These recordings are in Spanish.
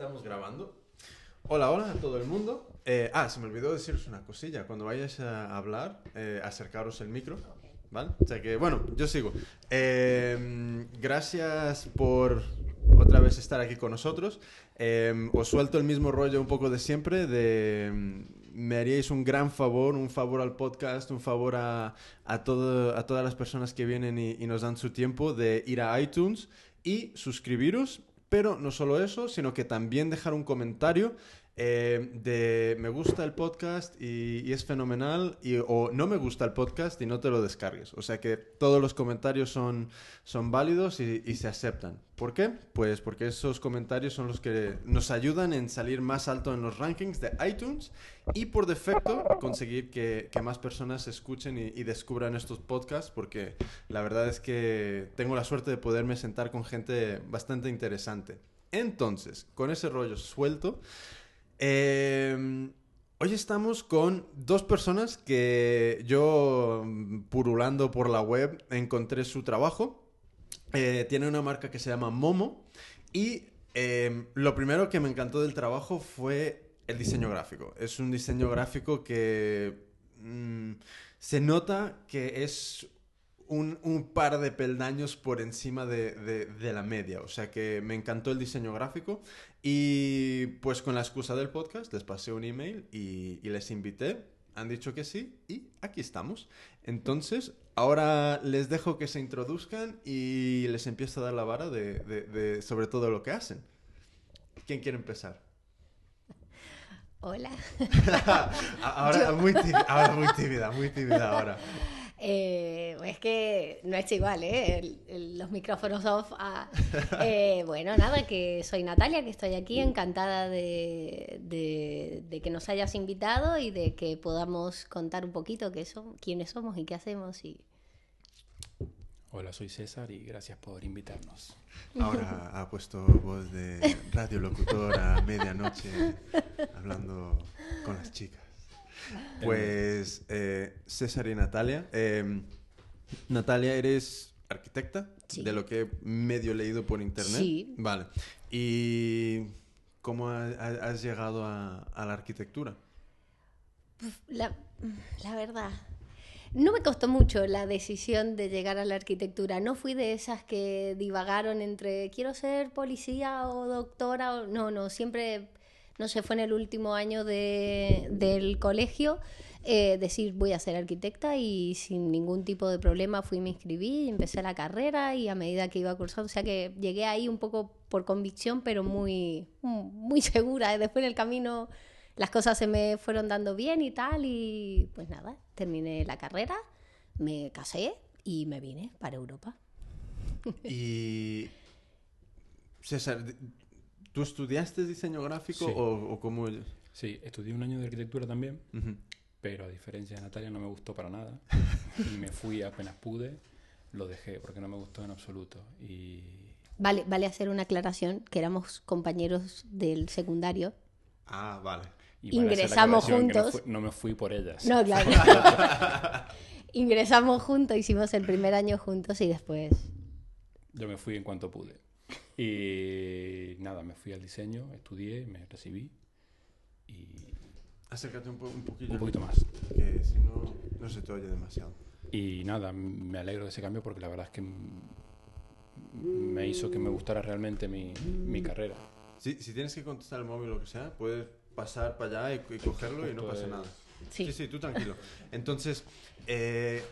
Estamos grabando. Hola, hola a todo el mundo. Eh, ah, se me olvidó deciros una cosilla. Cuando vayáis a hablar, eh, acercaros el micro. ¿Vale? O sea que, bueno, yo sigo. Eh, gracias por otra vez estar aquí con nosotros. Eh, os suelto el mismo rollo un poco de siempre, de mm, me haríais un gran favor, un favor al podcast, un favor a, a, todo, a todas las personas que vienen y, y nos dan su tiempo de ir a iTunes y suscribiros, pero no solo eso, sino que también dejar un comentario eh, de me gusta el podcast y, es fenomenal, y, o no me gusta el podcast y no te lo descargues. O sea que todos los comentarios son, son válidos y, y se aceptan. ¿Por qué? Pues porque esos comentarios son los que nos ayudan en salir más alto en los rankings de iTunes y por defecto conseguir que, que más personas escuchen y, y descubran estos podcasts porque la verdad es que tengo la suerte de poderme sentar con gente bastante interesante. Entonces, con ese rollo suelto, eh, hoy estamos con dos personas que yo, purulando por la web, encontré su trabajo. Eh, tiene una marca que se llama Momo y eh, lo primero que me encantó del trabajo fue el diseño gráfico. Es un diseño gráfico que mm, se nota que es un, un par de peldaños por encima de, de- de la media. O sea que me encantó el diseño gráfico. Y pues con la excusa del podcast les pasé un email y, y les invité. Han dicho que sí y aquí estamos. Entonces, ahora les dejo que se introduzcan y les empiezo a dar la vara de, de- sobre todo lo que hacen. ¿Quién quiere empezar? Hola. ahora, muy tímida, ahora muy tímida, muy tímida ahora. Eh, es que no es igual, ¿eh? El- el- los micrófonos off. ah. Eh, bueno, nada, que soy Natalia, que estoy aquí encantada de, de- de que nos hayas invitado y de que podamos contar un poquito qué somos, quiénes somos y qué hacemos. Y... Hola, soy César y gracias por invitarnos. Ahora ha puesto voz de radiolocutor a medianoche hablando con las chicas. Pues eh, César y Natalia. eh, Natalia, eres arquitecta, Sí. de lo que he medio leído por internet. Sí. Vale. ¿Y cómo ha- ha- has llegado a, a la arquitectura? La, la verdad, no me costó mucho la decisión de llegar a la arquitectura. No fui de esas que divagaron entre quiero ser policía o doctora. O... No, no, siempre, no sé, fue en el último año de- del colegio eh, decir voy a ser arquitecta y sin ningún tipo de problema fui, me inscribí, empecé la carrera y a medida que iba cursando, o sea que llegué ahí un poco por convicción, pero muy, muy segura. Después en el camino las cosas se me fueron dando bien y tal y pues nada, terminé la carrera, me casé y me vine para Europa. Y César, ¿tú estudiaste diseño gráfico Sí. o, o cómo? Sí, estudié un año de arquitectura también, Ujú. pero a diferencia de Natalia no me gustó para nada. Y me fui apenas pude, lo dejé porque no me gustó en absoluto. Y Vale, vale hacer una aclaración que éramos compañeros del secundario. Ah, vale. y Ingresamos que no juntos. fui- No, me fui por ellas. No, claro. Ingresamos juntos, hicimos el primer año juntos y después Yo me fui en cuanto pude. Y nada, me fui al diseño, estudié, me recibí y Acércate un, po- un poquillo. un poquito más. Que si no, no se te oye demasiado. Y nada, me alegro de ese cambio porque la verdad es que me hizo que me gustara realmente mi, mi carrera. Si, si tienes que contestar el móvil o lo que sea, puedes pasar para allá y, y cogerlo y no pasa es- nada. sí. Sí, sí, tú tranquilo. Entonces, eh,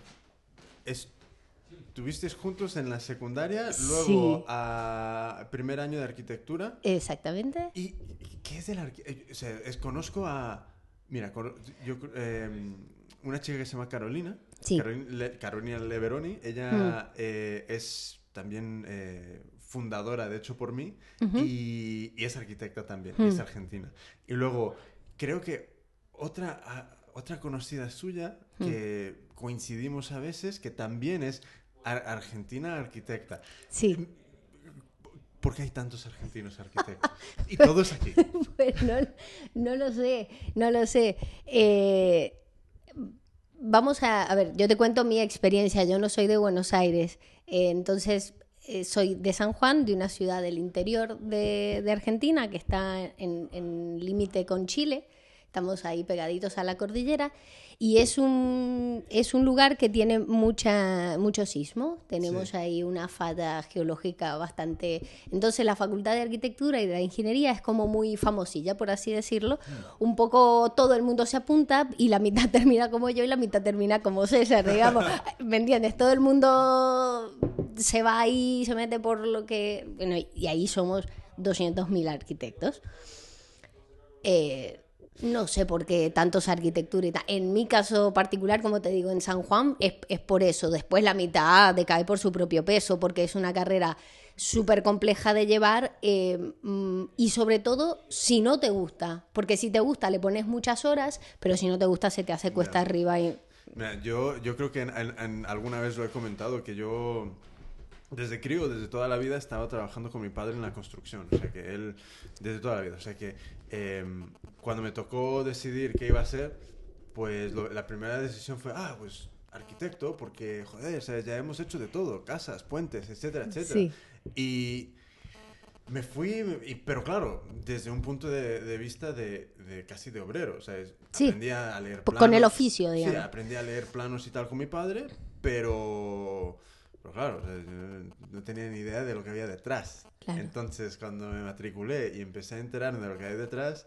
estuvisteis juntos en la secundaria, luego Sí. a primer año de arquitectura. Exactamente. ¿Y qué es del arquitectura? O sea, es- conozco a... Mira, yo, eh, una chica que se llama Carolina. Sí. Carolina, Le- Carolina Leveroni. Ella eh, es también eh, fundadora, de hecho, por mí. Ujú. y, y es arquitecta también. y es Mm. argentina. Y luego, creo que otra, a- otra conocida suya, que coincidimos a veces, que también es ar- argentina arquitecta. Sí. ¿Por qué hay tantos argentinos arquitectos? Y todos aquí. Pues no, no lo sé, no lo sé. Eh, vamos a, a ver, yo te cuento mi experiencia. Yo no soy de Buenos Aires, eh, entonces eh, soy de San Juan, de una ciudad del interior de, de Argentina que está en, en límite con Chile. Estamos ahí pegaditos a la cordillera y es un, es un lugar que tiene mucha, mucho sismo. Tenemos Sí. ahí una fada geológica bastante... Entonces la Facultad de Arquitectura y de la Ingeniería es como muy famosilla, por así decirlo. Un poco todo el mundo se apunta y la mitad termina como yo y la mitad termina como César, digamos. ¿Me entiendes? Todo el mundo se va ahí, se mete por lo que... Bueno, y ahí somos 200.000 arquitectos. Eh, no sé por qué tantos arquitectura y tal. En mi caso particular, como te digo, en San Juan es, es por eso. Después la mitad decae por su propio peso, porque es una carrera súper compleja de llevar eh, mm, y sobre todo si no te gusta. Porque si te gusta le pones muchas horas, pero si no te gusta se te hace cuesta arriba y... Mira, yo, yo creo que en alguna vez lo he comentado, que yo desde crío, desde toda la vida, estaba trabajando con mi padre en la construcción. O sea que él, desde toda la vida. O sea que em, cuando me tocó decidir qué iba a hacer, pues lo- la primera decisión fue, ah, pues arquitecto, porque, joder, ya hemos hecho de todo, casas, puentes, etcétera, etcétera. Sí. Y me fui, y- pero claro, desde un punto de, de vista de, de casi de obrero. O sea, es- Sí. aprendí a leer Con planos. el oficio, Sí, digamos. aprendí a leer planos y tal con mi padre, pero, pero claro, o sea, yo no tenía ni idea de lo que había detrás. Claro. Entonces, cuando me matriculé y empecé a enterarme de lo que hay detrás,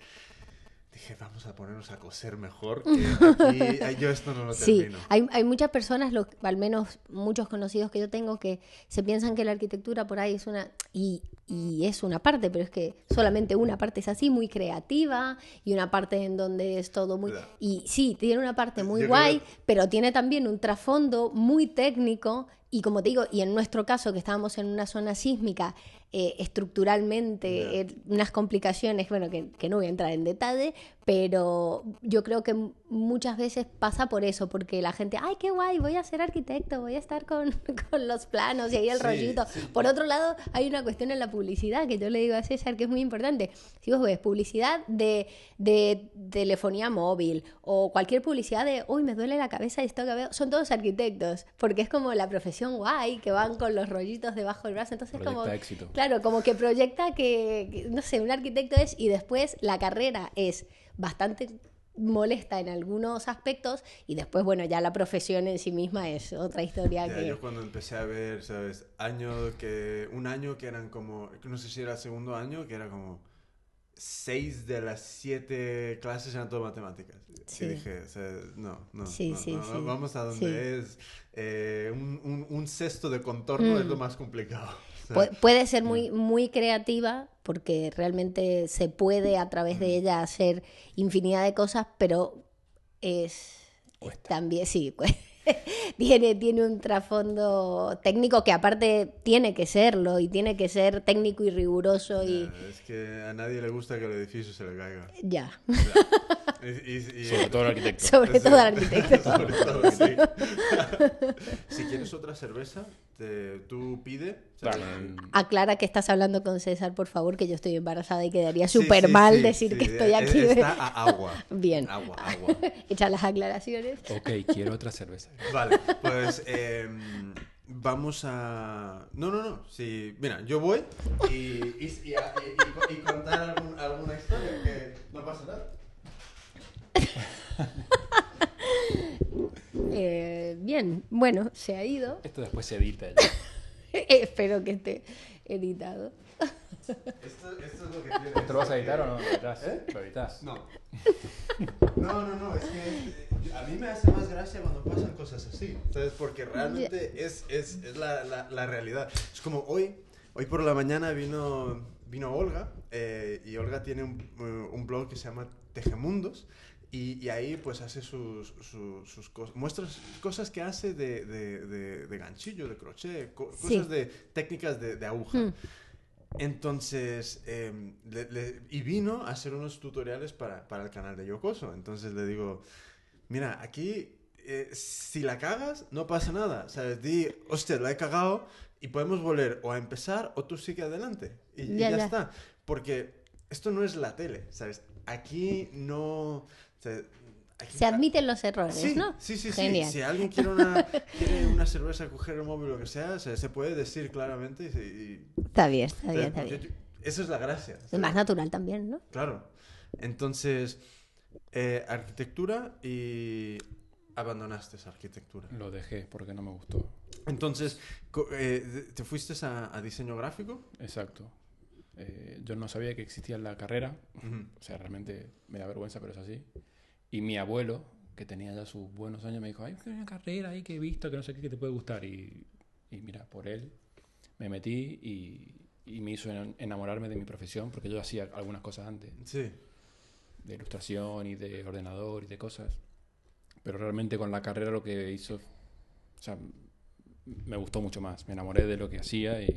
dije, vamos a ponernos a coser mejor, que aquí yo esto no lo Sí, termino. hay, hay muchas personas, lo- al menos muchos conocidos que yo tengo, que se piensan que la arquitectura por ahí es una, y, y es una parte, pero es que solamente una parte es así, muy creativa, y una parte en donde es todo muy... Claro. Y sí, tiene una parte muy Yo guay, que- pero tiene también un trasfondo muy técnico, y como te digo, y en nuestro caso, que estábamos en una zona sísmica, eh, estructuralmente, eh, unas complicaciones, bueno, que, que no voy a entrar en detalle, pero yo creo que muchas veces pasa por eso, porque la gente, ay, qué guay, voy a ser arquitecto, voy a estar con, con los planos y ahí el Sí, rollito. sí. Por otro lado, hay una cuestión en la publicidad que yo le digo a César que es muy importante. Si vos ves publicidad de, de telefonía móvil o cualquier publicidad de, uy, me duele la cabeza y esto que veo, son todos arquitectos, porque es como la profesión guay, que van con los rollitos debajo del brazo. Entonces, Proyecta como, éxito. Claro, como que proyecta que, no sé, un arquitecto es y después la carrera es bastante molesta en algunos aspectos y después, bueno, ya la profesión en sí misma es otra historia Ya, que... yo cuando empecé a ver, ¿sabes? Año que, un año que eran como, no sé si era el segundo año, que era como seis de las siete clases eran todo matemáticas. Sí. Y dije, o sea, no, no, Sí, no, sí, no, vamos a donde es eh, un, un, un cesto de contorno es Mm. lo más complicado. O sea, Pu- puede ser muy, muy creativa porque realmente se puede a través de ella hacer infinidad de cosas, pero es Cuesta. también, sí, cu- tiene, tiene un trasfondo técnico que aparte tiene que serlo y tiene que ser técnico y riguroso y ya, es que a nadie le gusta que el edificio se le caiga. ya, y- y- y- Sobre todo el arquitecto. sobre todo al arquitecto. Sobre todo, sí. si quieres otra cerveza, te- tú pide. Aclara que estás hablando con César, por favor, que yo estoy embarazada y quedaría súper sí, mal sí, decir sí, que estoy aquí. Está a agua. Bien. Agua, agua. Hechas las aclaraciones. Ok, quiero otra cerveza. Vale, pues em, vamos a... No, no, no. Sí, mira, yo voy y, y, y- y- y contar algún- alguna historia que no pasa nada. Eh, bien, bueno, se ha ido. Esto después se edita. ya. Espero que esté editado. Esto, esto es lo que tiene. ¿Esto lo vas a editar o no lo editas? ¿Eh? ¿Lo editas? No. No, no, no, es que eh, a mí me hace más gracia cuando pasan cosas así, ¿sabes? Porque realmente es, es, es la, la, la realidad. Es como hoy, hoy por la mañana vino, vino Olga eh, y Olga tiene un, eh, un blog que se llama Tejemundos y, y ahí pues hace sus, sus, sus cosas, muestra cosas que hace de, de, de, de ganchillo, de crochet, co- Sí. cosas de técnicas de, aguja. Hmm. Entonces, em, le- le- y vino a hacer unos tutoriales para, para el canal de Yokoso. Entonces le digo, mira, aquí, eh, si la cagas, no pasa nada. ¿Sabes? Di, hostia, la he cagado y podemos volver o a empezar o tú sigue adelante. Y, y Ya, ya, ya. está. Porque esto no es la tele, ¿sabes? Aquí no... Se admiten los errores, Sí, ¿no? sí, sí, sí. Genial. Si alguien quiere una, quiere una cerveza, coger el móvil o lo que sea, se, se puede decir claramente. Y, y- Está bien, está bien, está yo- bien. yo- Eso es la gracia. Es más natural también, ¿no? Claro. Entonces, eh, arquitectura y abandonaste esa arquitectura. Lo dejé porque no me gustó. Entonces, co- eh, ¿te fuiste a, a diseño gráfico? Exacto. Eh, yo no sabía que existía la carrera. O sea, realmente me da vergüenza, pero es así. Y mi abuelo, que tenía ya sus buenos años, me dijo, hay una carrera ahí que he visto, que no sé qué, que te puede gustar. Y, y mira, por él me metí y, y me hizo en- enamorarme de mi profesión, porque yo hacía algunas cosas antes, Sí. de ilustración y de ordenador y de cosas. Pero realmente con la carrera lo que hizo, o sea, me gustó mucho más. Me enamoré de lo que hacía y,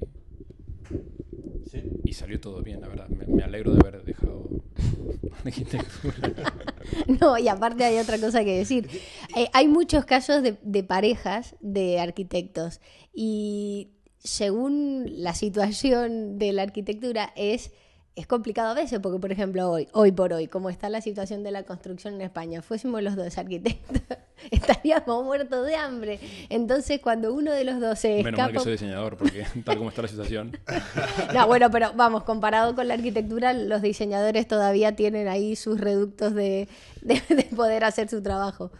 Sí. y salió todo bien, la verdad. Me, me alegro de haber dejado arquitectura. No, y aparte hay otra cosa que decir. Eh, hay muchos casos de, de parejas de arquitectos y según la situación de la arquitectura es, es complicado a veces, porque por ejemplo hoy, hoy por hoy, como está la situación de la construcción en España, fuésemos los dos arquitectos, estaríamos muertos de hambre. Entonces cuando uno de los dos se Menos mal que escapa... soy diseñador, porque tal como está la situación, No, bueno, pero vamos, comparado con la arquitectura, los diseñadores todavía tienen ahí sus reductos de, de- de poder hacer su trabajo.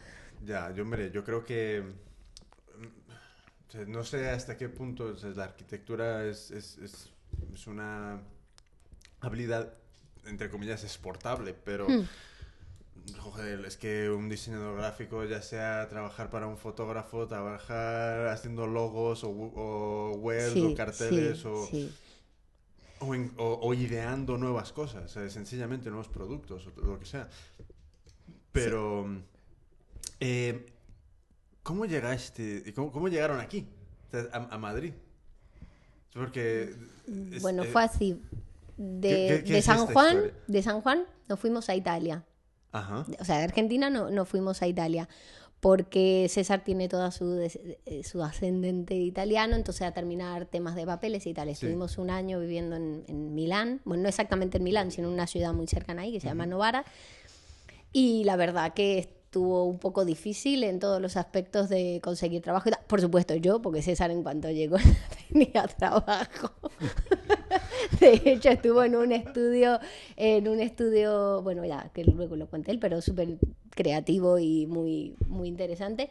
Ya, yo, hombre, yo creo que. mm, No sé hasta qué punto o sea, la arquitectura es, es, es, es una habilidad, entre comillas, exportable, pero. Hmm. Joder, es que un diseñador gráfico, ya sea trabajar para un fotógrafo, trabajar haciendo logos o, o webs Sí, o carteles sí, o, sí. o, en- o- o ideando nuevas cosas, sea, sencillamente nuevos productos o lo que sea. Pero, eh, ¿cómo llegaste, cómo, cómo llegaron aquí, a, a Madrid? Porque... es- Bueno, eh, fue así. De, ¿qué- qué- qué de es San Juan, historia? de San Juan nos fuimos a Italia. Ajá. O sea, de Argentina no, no fuimos a Italia. Porque César tiene toda su, eh, su ascendente italiano, entonces a terminar temas de papeles y tal. Estuvimos un año viviendo en, en Milán, bueno, no exactamente en Milán, sino en una ciudad muy cercana ahí que se llama Novara. Y la verdad que estuvo un poco difícil en todos los aspectos de conseguir trabajo. Por supuesto yo, porque César en cuanto llegó tenía trabajo. De hecho, estuvo en un estudio, en un estudio, bueno, ya que luego lo cuente él, pero súper creativo y muy, muy interesante.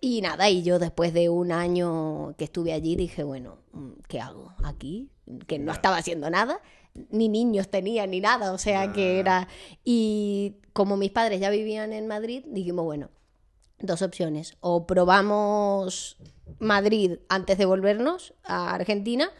Y nada, y yo después de un año que estuve allí dije, bueno, mm, ¿qué hago aquí? Que no estaba haciendo nada, ni niños tenía ni nada, o sea que era... Y como mis padres ya vivían en Madrid, dijimos, bueno, dos opciones. O probamos Madrid antes de volvernos a Argentina,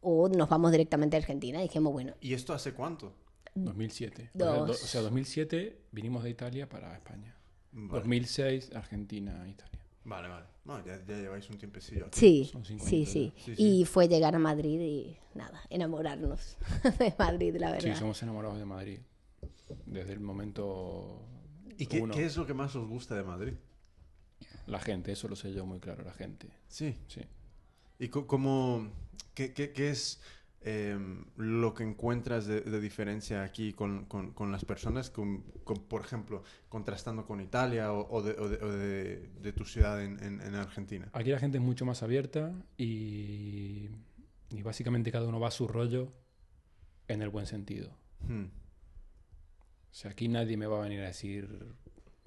o nos vamos directamente a Argentina. Y dijimos, bueno, ¿Y esto hace cuánto? 2007. Dos. O sea, do- o sea, 2007 vinimos de Italia para España. Vale, 2006 Argentina, Italia. Vale. vale. No, ya, ya lleváis un tiempecillo aquí. sí, Son cinco sí, añitos sí. Sí, Y fue llegar a Madrid y nada, enamorarnos de Madrid, la verdad. Sí, somos enamorados de Madrid. Desde el momento ¿Y qué, uno. qué es lo que más os gusta de Madrid? La gente, eso lo sé yo muy claro, la gente. Sí. Sí. ¿Y cómo, qué, qué- qué es em, lo que encuentras de, de diferencia aquí con, con- con las personas, con, por ejemplo, contrastando con Italia o, o de, o de- o de- de tu ciudad en, en- en Argentina? Aquí la gente es mucho más abierta y, y básicamente cada uno va a su rollo en el buen sentido. Hmm. O sea, aquí nadie me va a venir a decir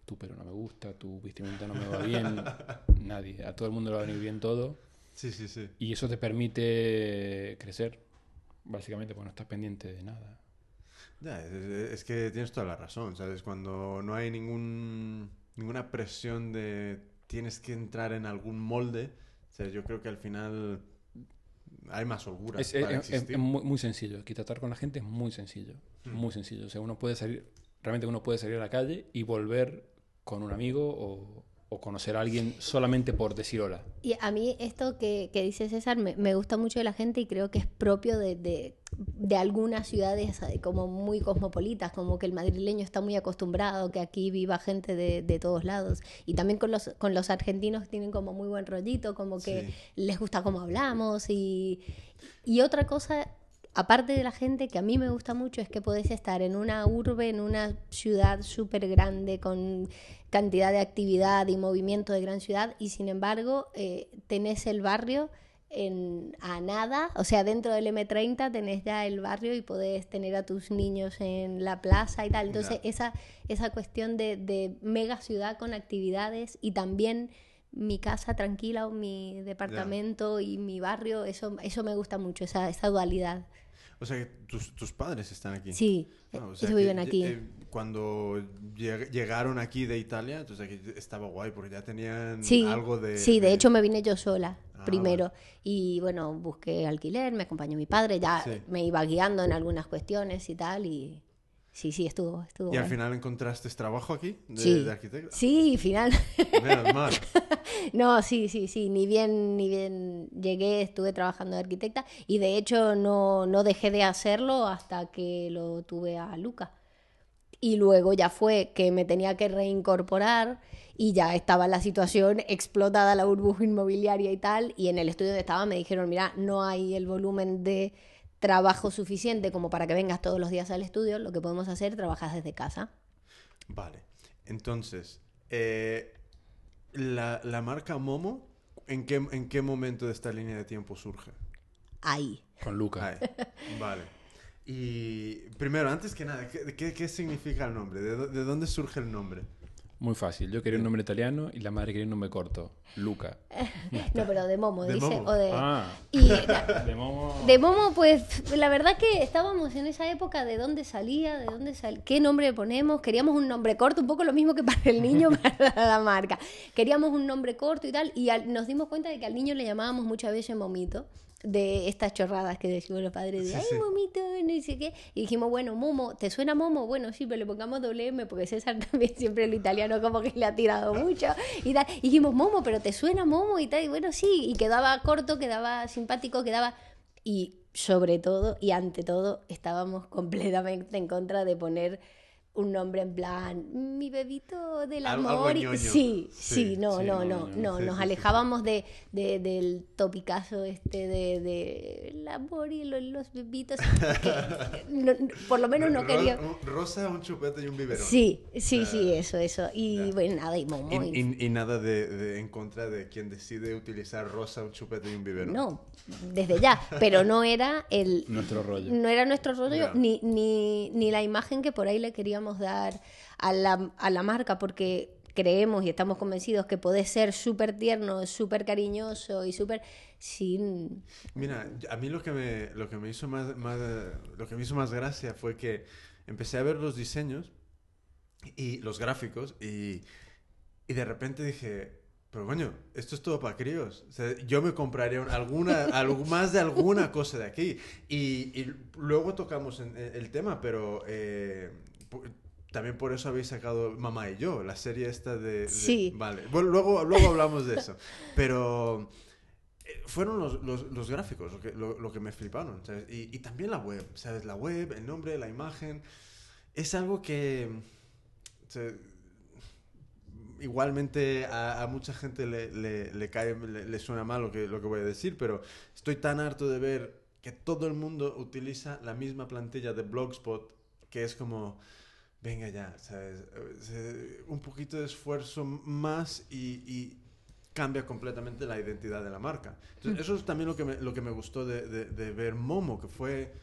tu pelo no me gusta, tu vestimenta no me va bien. nadie. A todo el mundo le va a venir bien todo. Sí, sí, sí. Y eso te permite crecer, básicamente, porque no estás pendiente de nada. Ya, es, que tienes toda la razón, ¿sabes? Cuando no hay ningún, ninguna presión de tienes que entrar en algún molde, yo creo que al final hay más holgura Es, para es- muy, muy sencillo. Aquí tratar con la gente es muy sencillo. Muy sencillo. O sea, uno puede salir, realmente uno puede salir a la calle y volver con un amigo o, o conocer a alguien solamente por decir hola. Y a mí esto que, que dice César me, me gusta mucho de la gente y creo que es propio de, de, de algunas ciudades como muy cosmopolitas, como que el madrileño está muy acostumbrado que aquí viva gente de, de todos lados. Y también con los, con los argentinos tienen como muy buen rollito, como que Sí. les gusta cómo hablamos. Y, y otra cosa aparte de la gente, que a mí me gusta mucho, es que podés estar en una urbe, en una ciudad súper grande, con cantidad de actividad y movimiento de gran ciudad, y sin embargo eh, tenés el barrio en, a nada, o sea, dentro del M30 tenés ya el barrio y podés tener a tus niños en la plaza y tal. Entonces, esa, esa cuestión de, de mega ciudad con actividades y también mi casa tranquila o mi departamento y mi barrio, eso, eso me gusta mucho, esa, esa dualidad. O sea que tus, tus padres están aquí. Sí, Ah, o sea viven aquí. eh, cuando lleg- llegaron aquí de Italia, entonces aquí estaba guay porque ya tenían Sí, algo de... sí, de hecho me vine yo sola Ah, primero y bueno, busqué alquiler, me acompañó mi padre, ya Sí. me iba guiando en algunas cuestiones y tal y sí, sí, estuvo, estuvo ¿Y al final encontraste trabajo aquí de, Sí. de arquitecto? Sí, final. Menos mal. No, sí, sí, sí, ni bien, ni bien llegué, estuve trabajando de arquitecta y de hecho no, no dejé de hacerlo hasta que lo tuve a Luca. Y luego ya fue que me tenía que reincorporar y ya estaba la situación explotada, la burbuja inmobiliaria y tal, y en el estudio donde estaba me dijeron, mira, no hay el volumen de trabajo suficiente como para que vengas todos los días al estudio, lo que podemos hacer, trabajas desde casa. Vale. Entonces, eh, la, la marca Momo, ¿en qué, ¿en qué momento de esta línea de tiempo surge? Ahí. Con Luca. Ahí. Vale. Y primero, antes que nada, ¿qué, qué, qué significa el nombre? ¿De, dó- de dónde surge el nombre? Muy fácil. Yo quería un nombre italiano y la madre quería un nombre corto. Luca. No, pero de Momo, De dice. Momo. O de, Ah, y, de Momo. De Momo, pues la verdad que estábamos en esa época de dónde salía, de dónde sal... qué nombre le ponemos. Queríamos un nombre corto, un poco lo mismo que para el niño, para la marca. Queríamos un nombre corto y tal, y al- nos dimos cuenta de que al niño le llamábamos muchas veces Momito, de estas chorradas que decimos los padres de, Sí, ay, sí. Momito, no sé qué. Y dijimos, bueno, Momo, ¿te suena Momo? Bueno, sí, pero le pongamos doble M, porque César también siempre lo italiano como que le ha tirado mucho y tal. Y dijimos, Momo, pero ¿te suena Momo? Y tal, y bueno, sí, y quedaba corto, quedaba simpático, quedaba... Y sobre todo y ante todo estábamos completamente en contra de poner un nombre en plan mi bebito del amor. algo y- ñoño. sí, Sí, sí, no, sí, no, no, no, no, no, sí, nos sí, sí, alejábamos de, de- del topicazo este de, de el amor y lo- los bebitos. que no- por lo menos no Ro- quería. un- Rosa, un chupete y un biberón. Sí, sí, sí, eso, eso. Y bueno, nada, y Momo. Y, y- y- y nada de, de- en contra de quien decide utilizar rosa, un chupete y un biberón. No, desde ya, pero no era el, Nuestro rollo. no era nuestro rollo ni, ni, ni la imagen que por ahí le queríamos dar a la, a la marca, porque creemos y estamos convencidos que podés ser súper tierno, súper cariñoso y súper sin... Mira, a mí lo que me, lo que me hizo más, más, lo que me hizo más gracia fue que empecé a ver los diseños y los gráficos y, y de repente dije, pero coño, esto es todo para críos. O sea, yo me compraría un- alguna, algo más de alguna cosa de aquí. Y, y luego tocamos en- en el tema, pero eh, también por eso habéis sacado Mamá y yo, la serie esta de... de- Sí. Vale, bueno, luego, luego hablamos de eso. Pero eh, fueron los, los- los gráficos lo que, lo, lo que me fliparon. ¿sabes? Y, y también la web, ¿sabes? La web, el nombre, la imagen. Es algo que... igualmente a, a mucha gente le, le- le cae, le, le suena mal lo que, lo que voy a decir, pero estoy tan harto de ver que todo el mundo utiliza la misma plantilla de Blogspot, que es como, venga ya, ¿sabes? Eh, un poquito de esfuerzo más y, y cambia completamente la identidad de la marca. Entonces, eso es también lo que me, lo que me gustó de, de- de ver Momo, que fue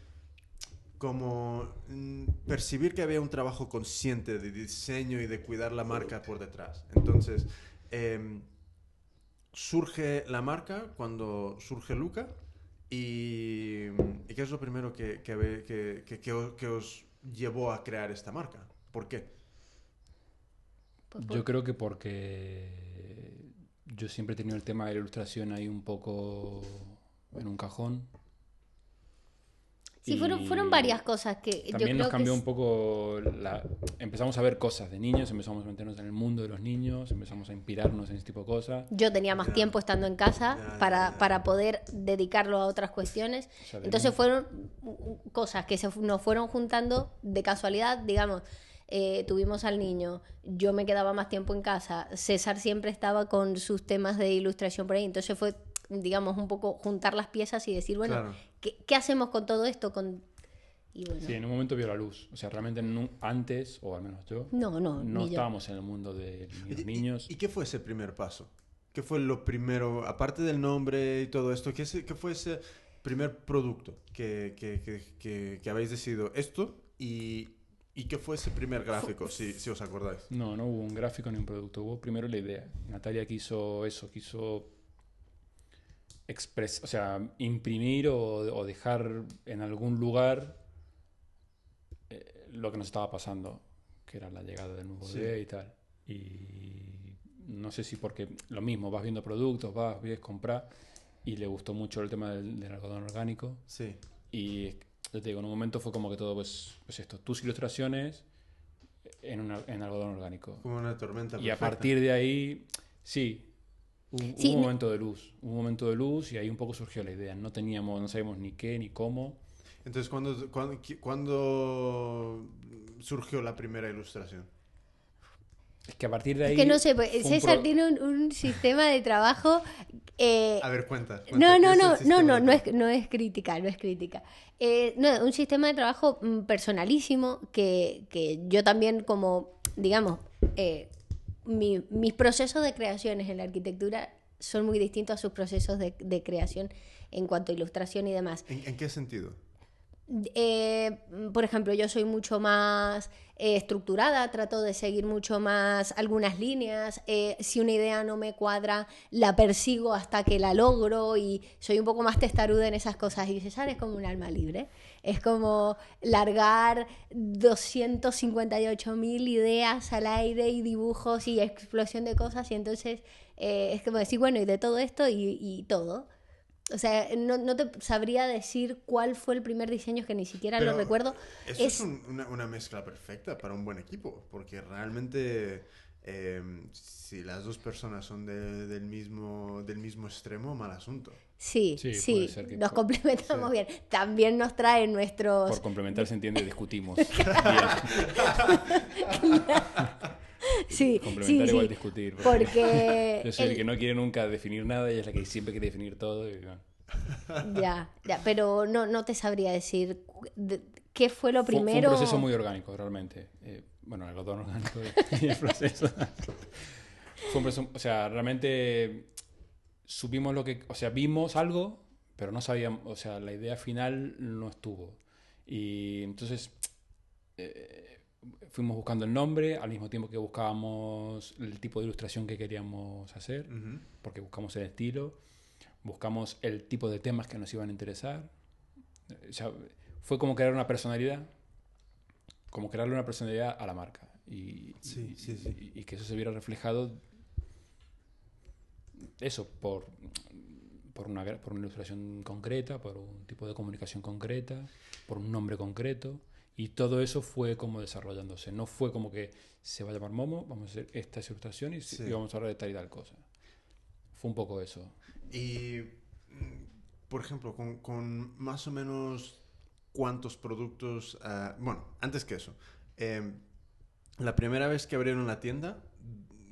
como mm, percibir que había un trabajo consciente de diseño y de cuidar la marca por detrás. Entonces, em, surge la marca cuando surge Luca y, ¿y qué es lo primero que, que, que- que os llevó a crear esta marca? ¿Por qué? pues, por- Yo creo que porque yo siempre he tenido el tema de la ilustración ahí un poco en un cajón. Sí, fueron, varias cosas que yo También creo nos cambió que... un poco la... Empezamos a ver cosas de niños, empezamos a meternos en el mundo de los niños, empezamos a inspirarnos en ese tipo de cosas. Yo tenía más tiempo estando en casa para, para poder dedicarlo a otras cuestiones. Entonces fueron cosas que se nos fueron juntando de casualidad, digamos. eh, tuvimos al niño, yo me quedaba más tiempo en casa, César siempre estaba con sus temas de ilustración por ahí, entonces fue digamos, un poco juntar las piezas y decir, bueno, Claro. ¿qué, qué hacemos con todo esto? Con... Y bueno, Sí, en un momento vio la luz. O sea, realmente nu- antes, o al menos yo, no, no, no ni yo. estábamos en el mundo de los ¿Y- y- niños. ¿Y, qué fue ese primer paso? ¿Qué fue lo primero, aparte del nombre y todo esto, qué, qué fue ese primer producto que, que, que, que- que habéis decidido esto y, y qué fue ese primer gráfico, si, si os acordáis? No, no hubo un gráfico ni un producto, hubo primero la idea. Natalia quiso eso, quiso expres o sea, imprimir o, o dejar en algún lugar eh, lo que nos estaba pasando, que era la llegada del nuevo Sí. día y tal. Y no sé si porque lo mismo, vas viendo productos, vas, ves comprar, y le gustó mucho el tema del, del algodón orgánico. Sí. Y yo te digo, en un momento fue como que todo, pues, pues esto, tus ilustraciones en, una- en algodón orgánico. Como una tormenta. Y a partir de ahí, sí, hubo, Sí, un me- momento de luz, un momento de luz y ahí un poco surgió la idea. No teníamos, no sabíamos ni qué ni cómo. Entonces, ¿cuándo, cuándo, cuándo surgió la primera ilustración? Es que a partir de ahí... Es que no sé, pues, César pro- tiene un, un sistema de trabajo... eh, A ver, cuenta. cuenta, No, ¿qué no, no, no, no, no es, no es crítica, no es crítica. Eh, no, un sistema de trabajo mm, personalísimo que, que yo también como, digamos, eh, mi- mis procesos de creaciones en la arquitectura son muy distintos a sus procesos de, de creación en cuanto a ilustración y demás. ¿En, en qué sentido? Eh, por ejemplo, yo soy mucho más eh, estructurada, trato de seguir mucho más algunas líneas. eh, si una idea no me cuadra, la persigo hasta que la logro y soy un poco más testaruda en esas cosas. Y César es como un alma libre. Es como largar 258 mil ideas al aire y dibujos y explosión de cosas. Y entonces es como decir, bueno, y de todo esto y todo. O sea, no, no te sabría decir cuál fue el primer diseño que ni siquiera Pero lo recuerdo. Eso es, Es- un- una, una mezcla perfecta para un buen equipo, porque realmente eh, si las dos personas son de- del, mismo, del mismo extremo, mal asunto. Sí, Sí, sí, que nos co- complementamos sí. bien. También nos traen nuestros... Por complementar se entiende, discutimos. sí, sí, Complementar sí, igual discutir. porque... Yo soy el el- que no quiere nunca definir nada y es la que siempre quiere definir todo. y. Ya, ya, pero no, no te sabría decir qué fue lo Fue- Fue, primero... un proceso muy orgánico, realmente. Eh, bueno, el algodón orgánico y el proceso. fue un proceso, o sea, realmente supimos lo que, o sea, vimos algo, pero no sabíamos, o sea, la idea final no estuvo. Y entonces eh, fuimos buscando el nombre al mismo tiempo que buscábamos el tipo de ilustración que queríamos hacer, porque buscamos el estilo, buscamos el tipo de temas que nos iban a interesar. Eh, O sea, fue como crear una personalidad, como crearle una personalidad a la marca. Y, Sí, y- sí, sí. y- y que eso se viera reflejado, eso, por, por, una, por una ilustración concreta, por un tipo de comunicación concreta, por un nombre concreto. Y todo eso fue como desarrollándose. No fue como que se va a llamar Momo, vamos a hacer esta ilustración y, si- Sí. y vamos a hablar de tal y tal cosa. Fue un poco eso. Y, mm, por ejemplo, con, con más o menos cuántos productos... ah, bueno, antes que eso, eh, la primera vez que abrieron la tienda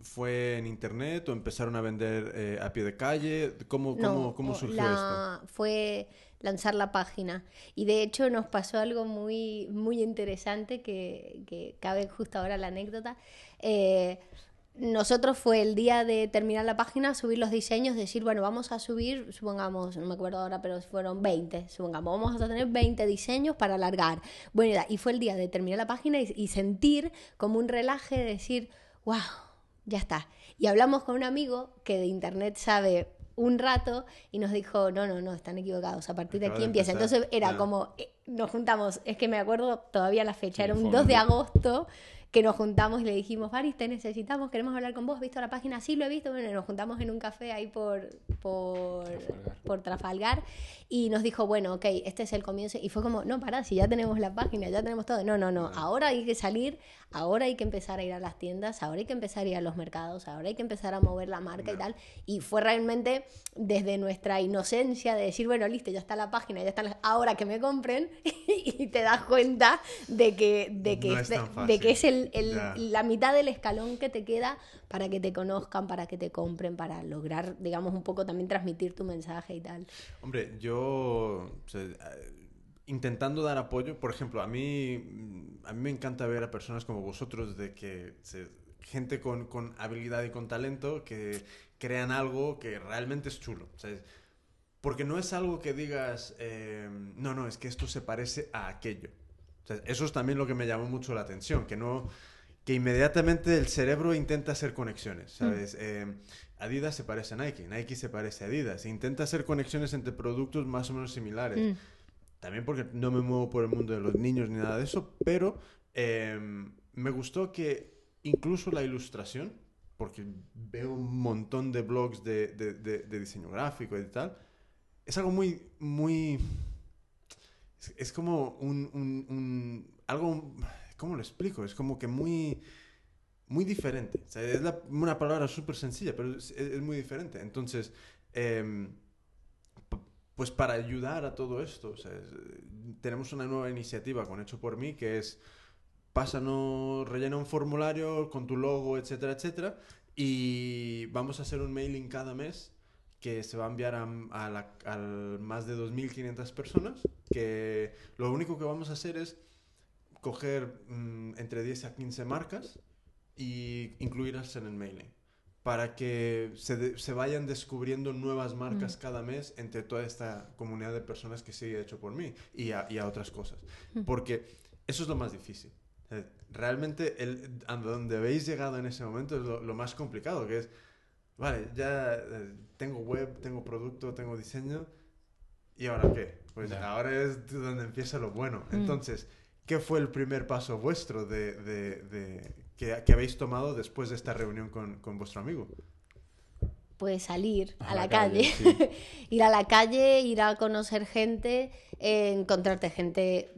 fue en internet o empezaron a vender eh, a pie de calle. ¿Cómo, cómo, No, cómo o surgió la- Fue lanzar la página. Y de hecho nos pasó algo muy, muy interesante que, que cabe justo ahora la anécdota. Eh, nosotros fue el día de terminar la página, subir los diseños, decir, bueno, vamos a subir, supongamos, no me acuerdo ahora, pero fueron 20, supongamos, vamos a tener 20 diseños para alargar. Bueno, y fue el día de terminar la página y, y sentir como un relaje de decir, wow, ya está. Y hablamos con un amigo que de internet sabe un rato y nos dijo, no, no, no, están equivocados, a partir de Acaba aquí de empieza. empezar, Entonces era ya. como, eh, nos juntamos, es que me acuerdo todavía la fecha, era un fue 2 de agosto que nos juntamos y le dijimos, Baris, te necesitamos, queremos hablar con vos, ¿has visto la página? Sí, lo he visto, bueno, nos juntamos en un café ahí por, por, Trafalgar. por Trafalgar y nos dijo, bueno, ok, este es el comienzo. Y fue como, no, pará, si ya tenemos la página, ya tenemos todo. No, no, no, ahora hay que salir, ahora hay que empezar a ir a las tiendas, ahora hay que empezar a ir a los mercados, ahora hay que empezar a mover la marca y tal. Y fue realmente desde nuestra inocencia de decir, bueno, listo, ya está la página, ya están las... ahora que me compren y te das cuenta de que, de que, No es fácil. de que es el el- el- Ya. la mitad del escalón que te queda para que te conozcan, para que te compren, para lograr, digamos, un poco también transmitir tu mensaje y tal. Hombre, yo o sea, intentando dar apoyo, por ejemplo, a mí, a mí me encanta ver a personas como vosotros de que se- gente con, con habilidad y con talento que crean algo que realmente es chulo. porque no es algo que digas, eh, no, no, es que esto se parece a aquello. O sea, eso es también lo que me llamó mucho la atención, que no que inmediatamente el cerebro intenta hacer conexiones, ¿sabes? Eh, Adidas se parece a Nike, Nike se parece a Adidas, intenta hacer conexiones entre productos más o menos similares. Mm. También porque no me muevo por el mundo de los niños ni nada de eso, pero eh, me gustó que incluso la ilustración, porque veo un montón de blogs de, de- de- de diseño gráfico y tal, es algo muy, muy... Es, como un, un- algo... ¿Cómo lo explico? Es como que muy... Muy diferente. Es la- una palabra súper sencilla, pero es, muy diferente. Entonces, em, pues para ayudar a todo esto, tenemos una nueva iniciativa con Hecho por mí que es pásanos, rellena un formulario con tu logo, etcétera, etcétera, y vamos a hacer un mailing cada mes que se va a enviar a, a la- al más de 2.500 personas, que lo único que vamos a hacer es coger mm, entre 10 a 15 marcas y incluirlas en el mailing para que se, de- se vayan descubriendo nuevas marcas cada mes entre toda esta comunidad de personas que sigue hecho por mí y a, y a otras cosas. Porque eso es lo más difícil. Realmente el, a donde habéis llegado en ese momento es lo, lo más complicado, que es, vale, ya eh, tengo web, tengo producto, tengo diseño, ¿y ahora qué? Pues Ya. ahora es donde empieza lo bueno. Mm. Entonces, ¿qué fue el primer paso vuestro de, de- de- que, que habéis tomado después de esta reunión con, con vuestro amigo? Pues salir a, A la, la calle, calle, sí. ir a la calle, ir a conocer gente, eh, encontrarte gente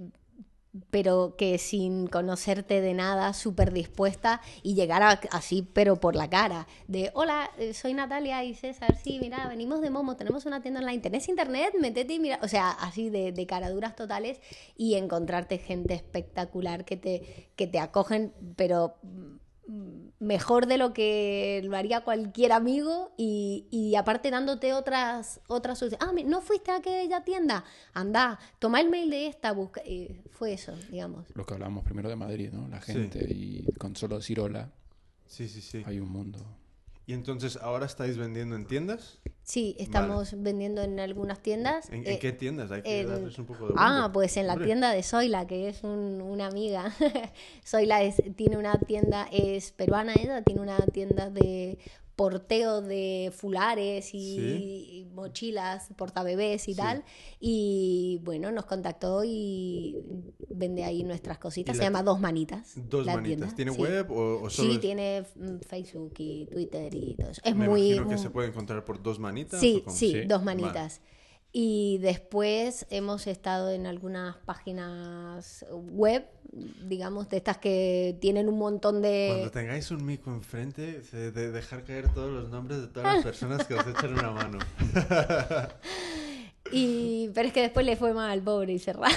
pero que sin conocerte de nada, súper dispuesta y llegar a- así, pero por la cara, de hola, eh, soy Natalia y César, sí, mira, venimos de Momo, tenemos una tienda online, ¿tenés internet? Métete y mira, o sea, así de, de caraduras totales y encontrarte gente espectacular que te, que te acogen, pero mejor de lo que lo haría cualquier amigo y, y aparte dándote otras otras soluciones. Ah, ¿no fuiste a aquella tienda? Anda, toma el mail de esta, busca... y fue eso, digamos. Lo que hablábamos primero de Madrid, ¿no? La gente y con solo decir hola Sí, sí, sí. hay un mundo. Y entonces, ¿ahora estáis vendiendo en tiendas? Sí, estamos vendiendo en algunas tiendas. ¿En, en eh, qué tiendas? Hay que en- darles un poco de Ah, pues en la Hombre. tienda de Zoila, que es un- una amiga. Zoila es, tiene una tienda, es peruana ella, tiene una tienda de porteo de fulares y, Sí. y mochilas, portabebés y Sí. tal. Y bueno, nos contactó y vende ahí nuestras cositas. ¿Y Se la llama Dos Manitas. Dos manitas. tienda, ¿Tiene sí. web o, o solo Sí, es- tiene mm, Facebook y Twitter y todo eso. Es Me muy... imagino que se puede encontrar por dos manitas. Sí, sí, dos Vale. Y después hemos estado en algunas páginas web, digamos, de estas que tienen un montón Cuando de... tengáis un mico enfrente, de, de dejar caer todos los nombres de todas las personas que os echan una mano. Y... Pero es que después le fue mal, pobre y. Bueno,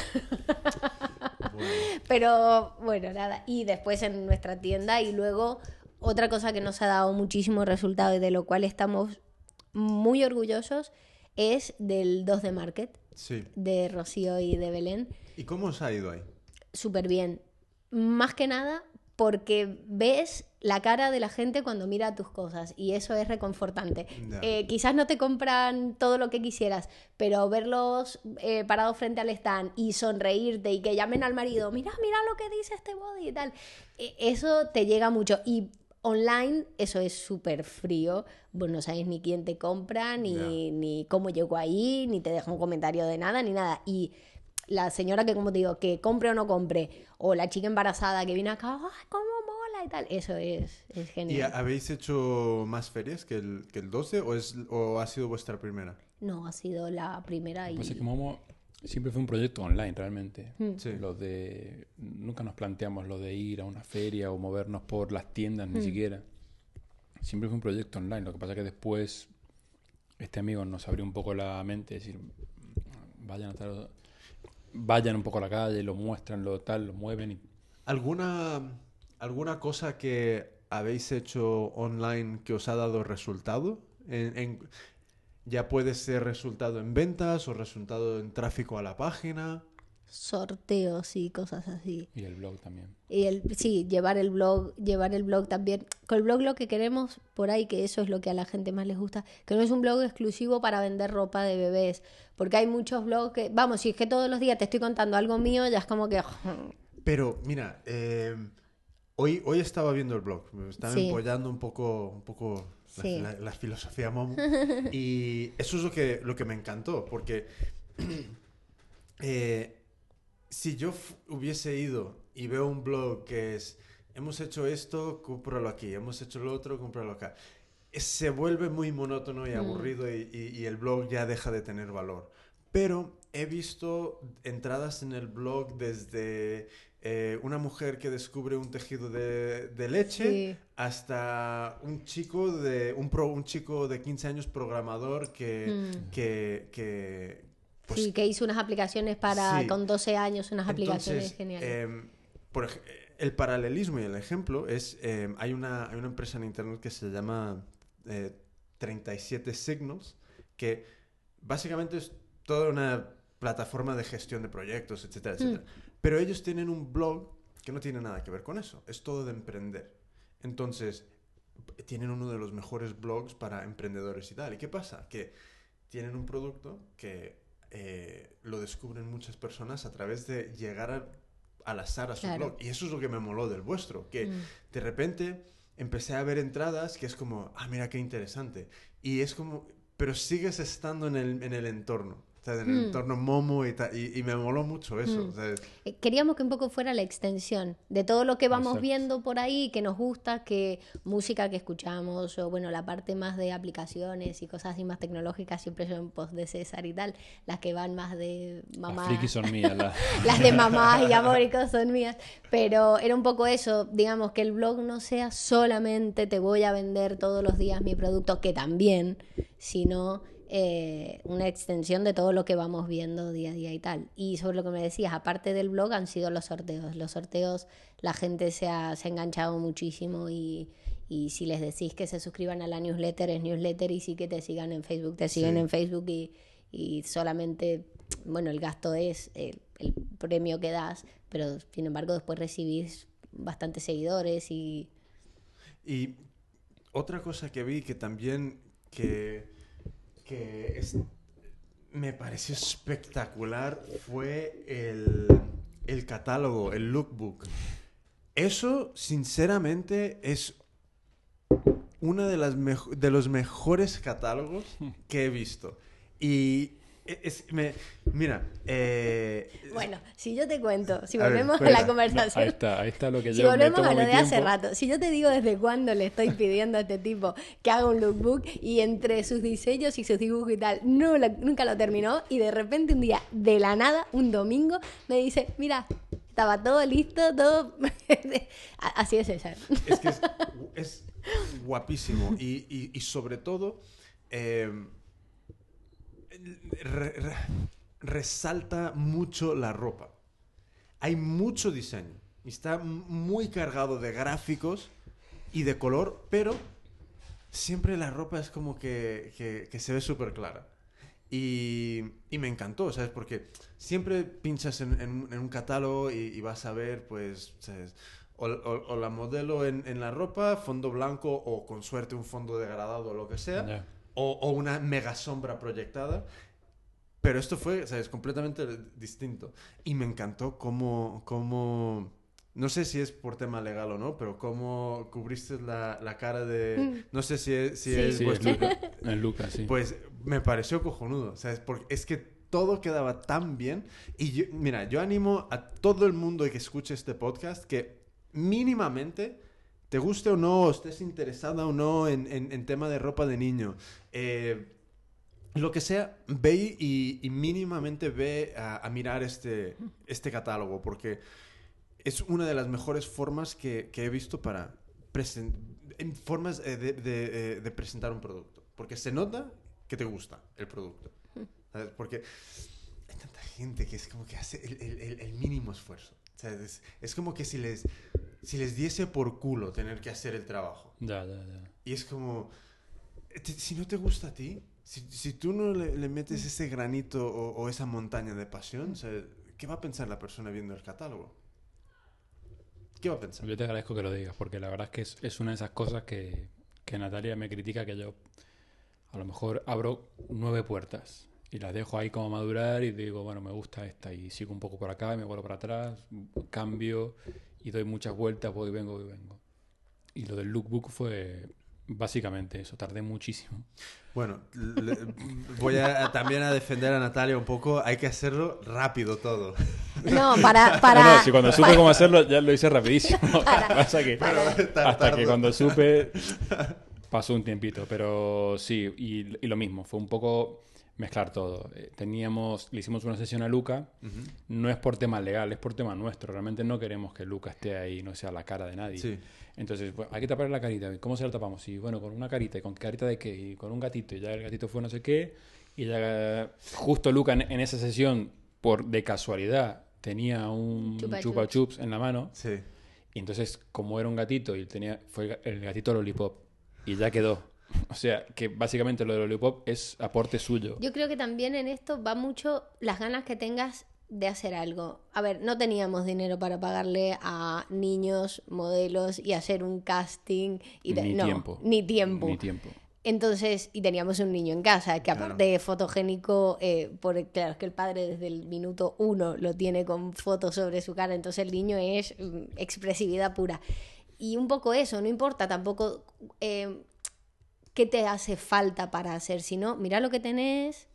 Pero bueno, nada. Y después en nuestra tienda y luego otra cosa que nos ha dado muchísimo resultado y de lo cual estamos muy orgullosos es del 2 de Market sí. de Rocío y de Belén. ¿Y cómo os ha ido ahí? súper bien. Más que nada porque ves la cara de la gente cuando mira tus cosas y eso es reconfortante. Eh, quizás no te compran todo lo que quisieras, pero verlos eh, parados frente al stand y sonreírte y que llamen al marido, mira, mira lo que dice este body y tal, eh, eso te llega mucho. Y online eso es súper frío, vos no sabes ni quién te compra, ni, ni cómo llegó ahí, ni te deja un comentario de nada, ni nada. Y la señora que, como te digo, que compre o no compre, o la chica embarazada que viene acá, ¡ay, cómo mola! y tal, eso es, es ¿Y genial. habéis hecho más ferias que el, que el 12 o, es, o ha sido vuestra primera? No, ha sido la primera y... pasa es que Momo siempre fue un proyecto online realmente. Mm. Sí. Lo de nunca nos planteamos lo de ir a una feria o movernos por las tiendas Mm. ni siquiera. Siempre fue un proyecto online. Lo que pasa es que después este amigo nos abrió un poco la mente, decir vayan a tal- vayan un poco a la calle, lo muestran, lo tal, lo mueven y ¿Alguna, ¿Alguna cosa que habéis hecho online que os ha dado resultado? En, en- ya puede ser resultado en ventas o resultado en tráfico a la página. Sorteos y cosas así. Y el blog también. Y el, sí, llevar el blog, llevar el blog también. Con el blog lo que queremos por ahí, que eso es lo que a la gente más les gusta, que no es un blog exclusivo para vender ropa de bebés. Porque hay muchos blogs que, vamos, si es que todos los días te estoy contando algo mío, ya es como que... Pero mira, eh, hoy, hoy estaba viendo el blog, me estaba Sí. empollando un poco, un poco Sí. la- la filosofía Momo. y eso es lo que, lo que me encantó, porque eh, si yo hubiese ido y veo un blog que es, hemos hecho esto, cómpralo aquí, hemos hecho lo otro, cómpralo acá, se vuelve muy monótono y Mm. aburrido y, y- y el blog ya deja de tener valor. Pero he visto entradas en el blog desde eh, una mujer que descubre un tejido de, de leche Sí. hasta un chico de un, pro- un chico de 15 años programador que, Mm. que, que, pues, sí, que hizo unas aplicaciones para, Sí. con 12 años, unas aplicaciones entonces, geniales. em, por el paralelismo y el ejemplo es, em, hay, una, hay una empresa en Internet que se llama eh, 37 Signals, que básicamente es toda una plataforma de gestión de proyectos, etcétera, etcétera. Pero ellos tienen un blog que no tiene nada que ver con eso, es todo de emprender. Entonces, tienen uno de los mejores blogs para emprendedores y tal. ¿Y qué pasa? Que tienen un producto que eh, lo descubren muchas personas a través de llegar a- al azar a su Claro. blog. Y eso es lo que me moló del vuestro, que Mm. de repente empecé a ver entradas que es como, ah, mira qué interesante. Y es como, pero sigues estando en el, en el entorno. O sea, en el Mm. entorno momo y, ta- y, y me moló mucho eso. Mm. o sea, Eh, Queríamos que un poco fuera la extensión de todo lo que vamos Exacto. viendo por ahí, que nos gusta, que música que escuchamos, o bueno, la parte más de aplicaciones y cosas así más tecnológicas siempre son post de César y tal, las que van más de mamá. Las frikis son mías. las- las de mamá y amor y cosas son mías. Pero era un poco eso, digamos, que el blog no sea solamente te voy a vender todos los días mi producto, que también, sino eh, una extensión de todo lo que vamos viendo día a día y tal. Y sobre lo que me decías, aparte del blog han sido los sorteos. Los sorteos, la gente se ha, se ha enganchado muchísimo y... Y si les decís que se suscriban a la newsletter, es newsletter y sí que te sigan en Facebook, te siguen Sí. en Facebook y, y solamente, bueno, el gasto es el, el premio que das, pero sin embargo después recibís bastantes seguidores y... Y otra cosa que vi que también que, que es- me pareció espectacular fue el, el catálogo, el lookbook. Eso, sinceramente, es uno de, de los mejores catálogos que he visto. Y es, me, mira, eh, Bueno, si yo te cuento, si A ver, volvemos a, la No, conversación... ahí está, ahí está lo que Si yo me volvemos tomo a lo de hace rato, si yo te digo desde cuándo le estoy pidiendo a este tipo que haga un lookbook y entre sus diseños y sus dibujos y tal, no nunca lo terminó y de repente un día, de la nada, un domingo, me dice, mira, estaba todo listo, todo... Así es César. Es que es, es guapísimo y, y- y sobre todo eh, re- re- resalta mucho la ropa. Hay mucho diseño está muy cargado de gráficos y de color, pero siempre la ropa es como que, que- se ve súper clara. Y, y me encantó, ¿sabes? Porque siempre pinchas en, un- catálogo y, vas a ver, pues. O, la modelo en, la ropa, fondo blanco o con suerte un fondo degradado o lo que sea. O, o una mega sombra proyectada. Pero esto fue, ¿sabes? Completamente distinto. Y me encantó cómo, cómo no sé si es por tema legal o no, pero cómo cubriste la, la cara de... No sé si es, si Sí. es Sí, es vuestro... Luca. Es Luca, sí. Pues me pareció cojonudo, ¿sabes? Porque es que todo quedaba tan bien. Y yo- mira, yo animo a todo el mundo que escuche este podcast que mínimamente, te guste o no, estés interesada o no en, en- en tema de ropa de niño, eh, lo que sea, ve y, y mínimamente ve a, a mirar este, este catálogo, porque es una de las mejores formas que, que he visto para formas eh, de, de, eh, de presentar un producto. Porque se nota que te gusta el producto. ¿sabes? Porque hay tanta gente que es como que hace el, el- el- mínimo esfuerzo. Es, es como que si les, si les diese por culo tener que hacer el trabajo. Ya, ya, ya. Y es como, si no te gusta a ti, si, si tú no le, le metes ese granito o, o esa montaña de pasión, o sea, ¿qué va a pensar la persona viendo el catálogo? ¿Qué va a pensar? Yo te agradezco que lo digas, porque la verdad es que es, es una de esas cosas que, que Natalia me critica que yo a lo mejor abro nueve puertas y las dejo ahí como madurar y digo, bueno, me gusta esta y sigo un poco por acá y me vuelvo para atrás, cambio y doy muchas vueltas, voy y vengo, voy y vengo. Y lo del lookbook fue básicamente eso, tardé muchísimo. Bueno, le- voy a, también a defender a Natalia un poco. Hay que hacerlo rápido todo. No, para... para No, no, si cuando supe cómo hacerlo ya lo hice rapidísimo. Pasa que hasta que cuando supe pasó un tiempito, pero sí, y, y lo mismo, fue un poco mezclar todo. Eh, Teníamos, le hicimos una sesión a Luca, no es por tema legal, es por tema nuestro. Realmente no queremos que Luca esté ahí, no sea la cara de nadie. Sí. Entonces, bueno, hay que taparle la carita. ¿Cómo se la tapamos? Y bueno, con una carita. ¿Y con qué carita de qué? Y con un gatito. Y ya el gatito fue no sé qué. Y ya justo Luca en, en esa sesión, por de casualidad, tenía un Chupa chupa chups en la mano. Sí. Y entonces, como era un gatito y tenía, fue el gatito lollipop. Y ya quedó. O sea, que básicamente lo de lollipop es aporte suyo. Yo creo que también en esto va mucho las ganas que tengas de hacer algo. A ver, no teníamos dinero para pagarle a niños, modelos y hacer un casting. Y Ni no, tiempo. Ni tiempo. Ni tiempo. Entonces, y teníamos un niño en casa, que Claro. aparte de fotogénico, eh, por, claro, es que el padre desde el minuto uno lo tiene con fotos sobre su cara, entonces el niño es mm, expresividad pura. Y un poco eso, no importa tampoco eh, qué te hace falta para hacer, sino mira lo que tenés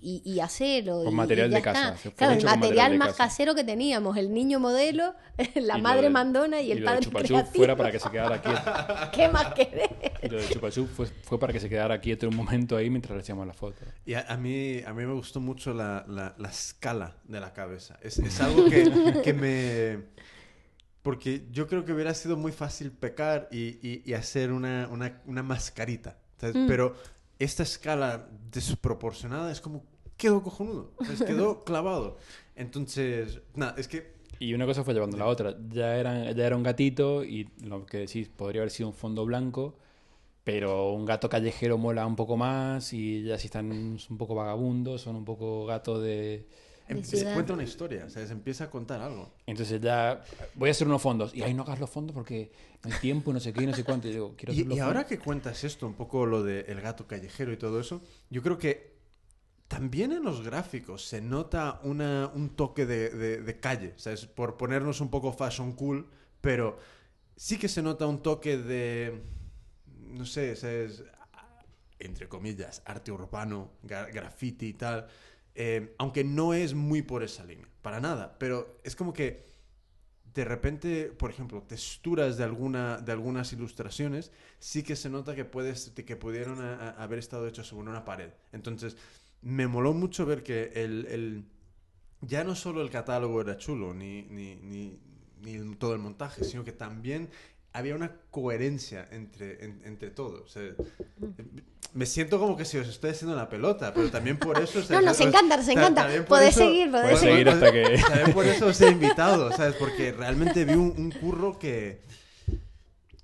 y, y hacerlo. Con y- material y de casa, Claro, el material, material de más casa. casero que teníamos, el niño modelo, la Y lo madre de- mandona y el lo de padre Chupa Chups creativo. fuera para que se quedara quieto. ¿Qué más querés? Y lo de Chupa Chups fue, fue para que se quedara quieto un momento ahí mientras le hacíamos la foto. Y a, a mí, a mí me gustó mucho la, la- la escala de la cabeza. Es, es algo que, que me... Porque yo creo que hubiera sido muy fácil pecar y, y- y hacer una, una- una mascarita. ¿Sabes? Mm. Pero esta escala desproporcionada es como... Quedó cojonudo. ¿sabes? Quedó clavado. Entonces, nada, es que... Y una cosa fue llevando a la otra. Ya, eran, ya era un gatito y lo que decís podría haber sido un fondo blanco, pero un gato callejero mola un poco más y ya si están un poco vagabundos, son un poco gatos de... em- se ciudad. cuenta una historia, ¿sabes? Empieza a contar algo. Entonces ya voy a hacer unos fondos. Y ahí no hagas los fondos porque no hay tiempo, no sé qué, no sé cuánto. Y digo, quiero hacer Y, los y ahora que cuentas esto, un poco lo de el gato callejero y todo eso, yo creo que también en los gráficos se nota una, un toque de, de- de calle, ¿sabes? Por ponernos un poco fashion cool, pero sí que se nota un toque de, no sé, ¿sabes? entre comillas, arte urbano, gra- graffiti y tal, eh, aunque no es muy por esa línea, para nada, pero es como que de repente, por ejemplo, texturas de, alguna, de algunas ilustraciones, sí que se nota que, puedes, que pudieron a- a- haber estado hechos sobre una pared. Entonces, me moló mucho ver que el, el- ya no solo el catálogo era chulo, ni, ni, ni, ni todo el montaje, sino que también había una coherencia entre, en- entre todo. O sea, me siento como que si os estoy haciendo la pelota, pero también por eso... No, nos os- encanta, nos ta- encanta. Podés eso- seguir, podés seguir hasta que... también por eso os he invitado, ¿sabes? Porque realmente vi un, un curro que,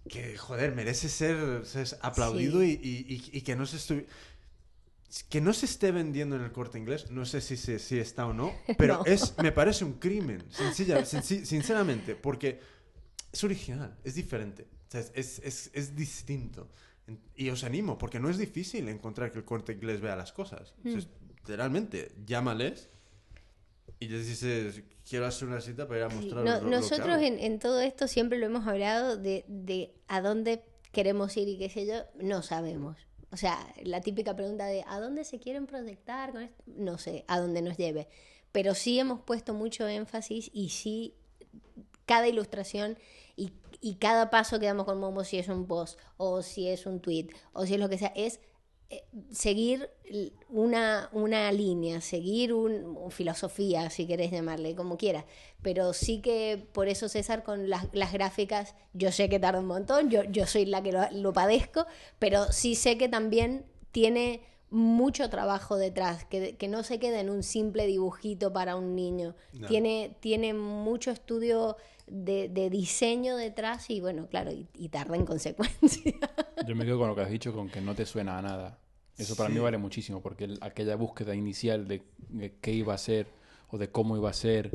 que, joder, merece ser ¿sabes? aplaudido Sí. y, y- y- que no se estu- que no se esté vendiendo en el corte inglés, no sé si, se- si está o no, pero No. es, me parece un crimen, sencilla, senci- sinceramente, porque es original, es diferente, ¿sabes? Es, es, es distinto. Y os animo, porque no es difícil encontrar que el corte inglés vea las cosas. O sea, es- literalmente, llámales y les dices, quiero hacer una cita para ir a mostrar No- lo- lo nosotros hago". en, en todo esto siempre lo hemos hablado de, de a dónde queremos ir y qué sé yo, no sabemos. O sea, la típica pregunta de ¿a dónde se quieren proyectar con esto? No sé, a dónde nos lleve. Pero sí hemos puesto mucho énfasis y sí cada ilustración y, y cada paso que damos con Momo, si es un post o si es un tweet o si es lo que sea, es eh, seguir una, una línea, seguir un, un filosofía, si querés llamarle, como quieras. Pero sí que por eso César con las, las gráficas, yo sé que tarda un montón, yo, yo soy la que lo, lo padezco, pero sí sé que también tiene mucho trabajo detrás, que, que no se queda en un simple dibujito para un niño. No. Tiene, tiene mucho estudio de, de diseño detrás y bueno, claro, y, y tarda en consecuencia. Yo me quedo con lo que has dicho, con que no te suena a nada. Eso para Sí. mí vale muchísimo, porque el- aquella búsqueda inicial de, de qué iba a ser o de cómo iba a ser,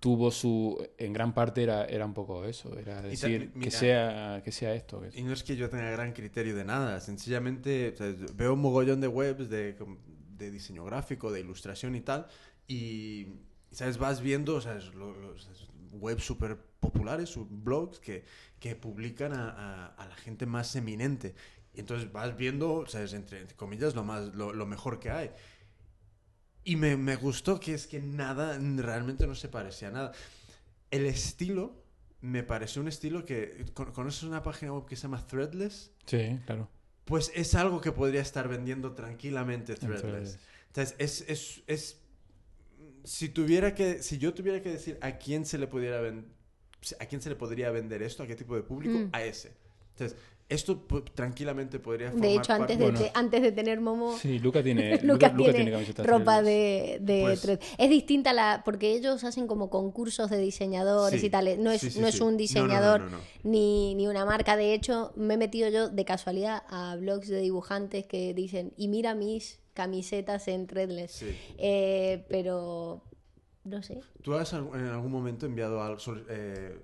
tuvo su... En gran parte era, era un poco eso, era ta- decir que sea, que sea esto. que- Y no es que yo tenga gran criterio de nada, sencillamente o sea, veo un mogollón de webs de, com- de diseño gráfico, de ilustración y tal, y ¿sabes? vas viendo o sea, es lo- los webs súper populares, blogs que, que publican a, a- a la gente más eminente. Y entonces vas viendo, ¿sabes? Entre, entre comillas, lo, más, lo, lo mejor que hay. Y me, me gustó que es que nada, realmente no se parecía a nada. El estilo me pareció un estilo que... ¿con- ¿Conoces una página web que se llama Threadless? Sí, claro. Pues es algo que podría estar vendiendo tranquilamente Threadless. Entonces, Entonces, es, es, es- si tuviera que, si yo tuviera que decir a quién se le pudiera a quién se le podría vender esto, a qué tipo de público, Mm. a ese. Entonces, esto pu- tranquilamente podría formar De hecho, antes de, Bueno. te- antes de tener Momo, sí, Luca tiene, Lucas Luca, Luca tiene camisetas ropa de, de Pues-. Es distinta la, porque ellos hacen como concursos de diseñadores Sí, y tal. No es, sí, sí, no es un No, no, no, diseñador no, no. Ni, ni una marca. De hecho, me he metido yo de casualidad a blogs de dibujantes que dicen, y mira mis camisetas en Threadless. Sí. Eh, pero, no sé. ¿Tú has en algún momento enviado algo, eh,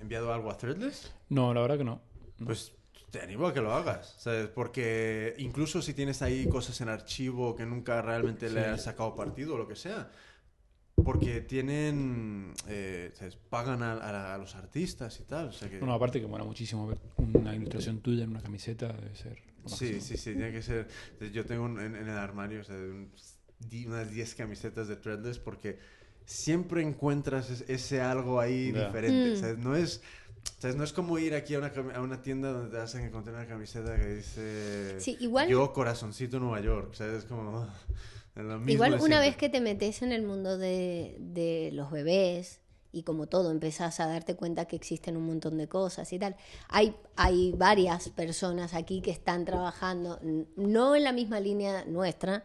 enviado algo a Threadless? No, la verdad que no. Pues te animo a que lo hagas, ¿sabes? Porque incluso si tienes ahí cosas en archivo que nunca realmente le has sacado partido o lo que sea, porque tienen, eh, ¿sabes? pagan a, a- a los artistas y tal, o sea que... Bueno, aparte que mola muchísimo ver una ilustración tuya en una camiseta, debe ser. Sí, sí, sí, tiene que ser... Yo tengo un- en, en el armario o sea, un- unas 10 camisetas de Threadless porque siempre encuentras es- ese algo ahí diferente. Mm. No es... No es como ir aquí a una, cami- a una tienda donde te vas a encontrar una camiseta que dice... Sí, igual- Yo, corazoncito Nueva York. Es como... es lo mismo Igual una siempre. vez que te metes en el mundo de, de los bebés y como todo empezás a darte cuenta que existen un montón de cosas y tal, hay, hay varias personas aquí que están trabajando, no en la misma línea nuestra,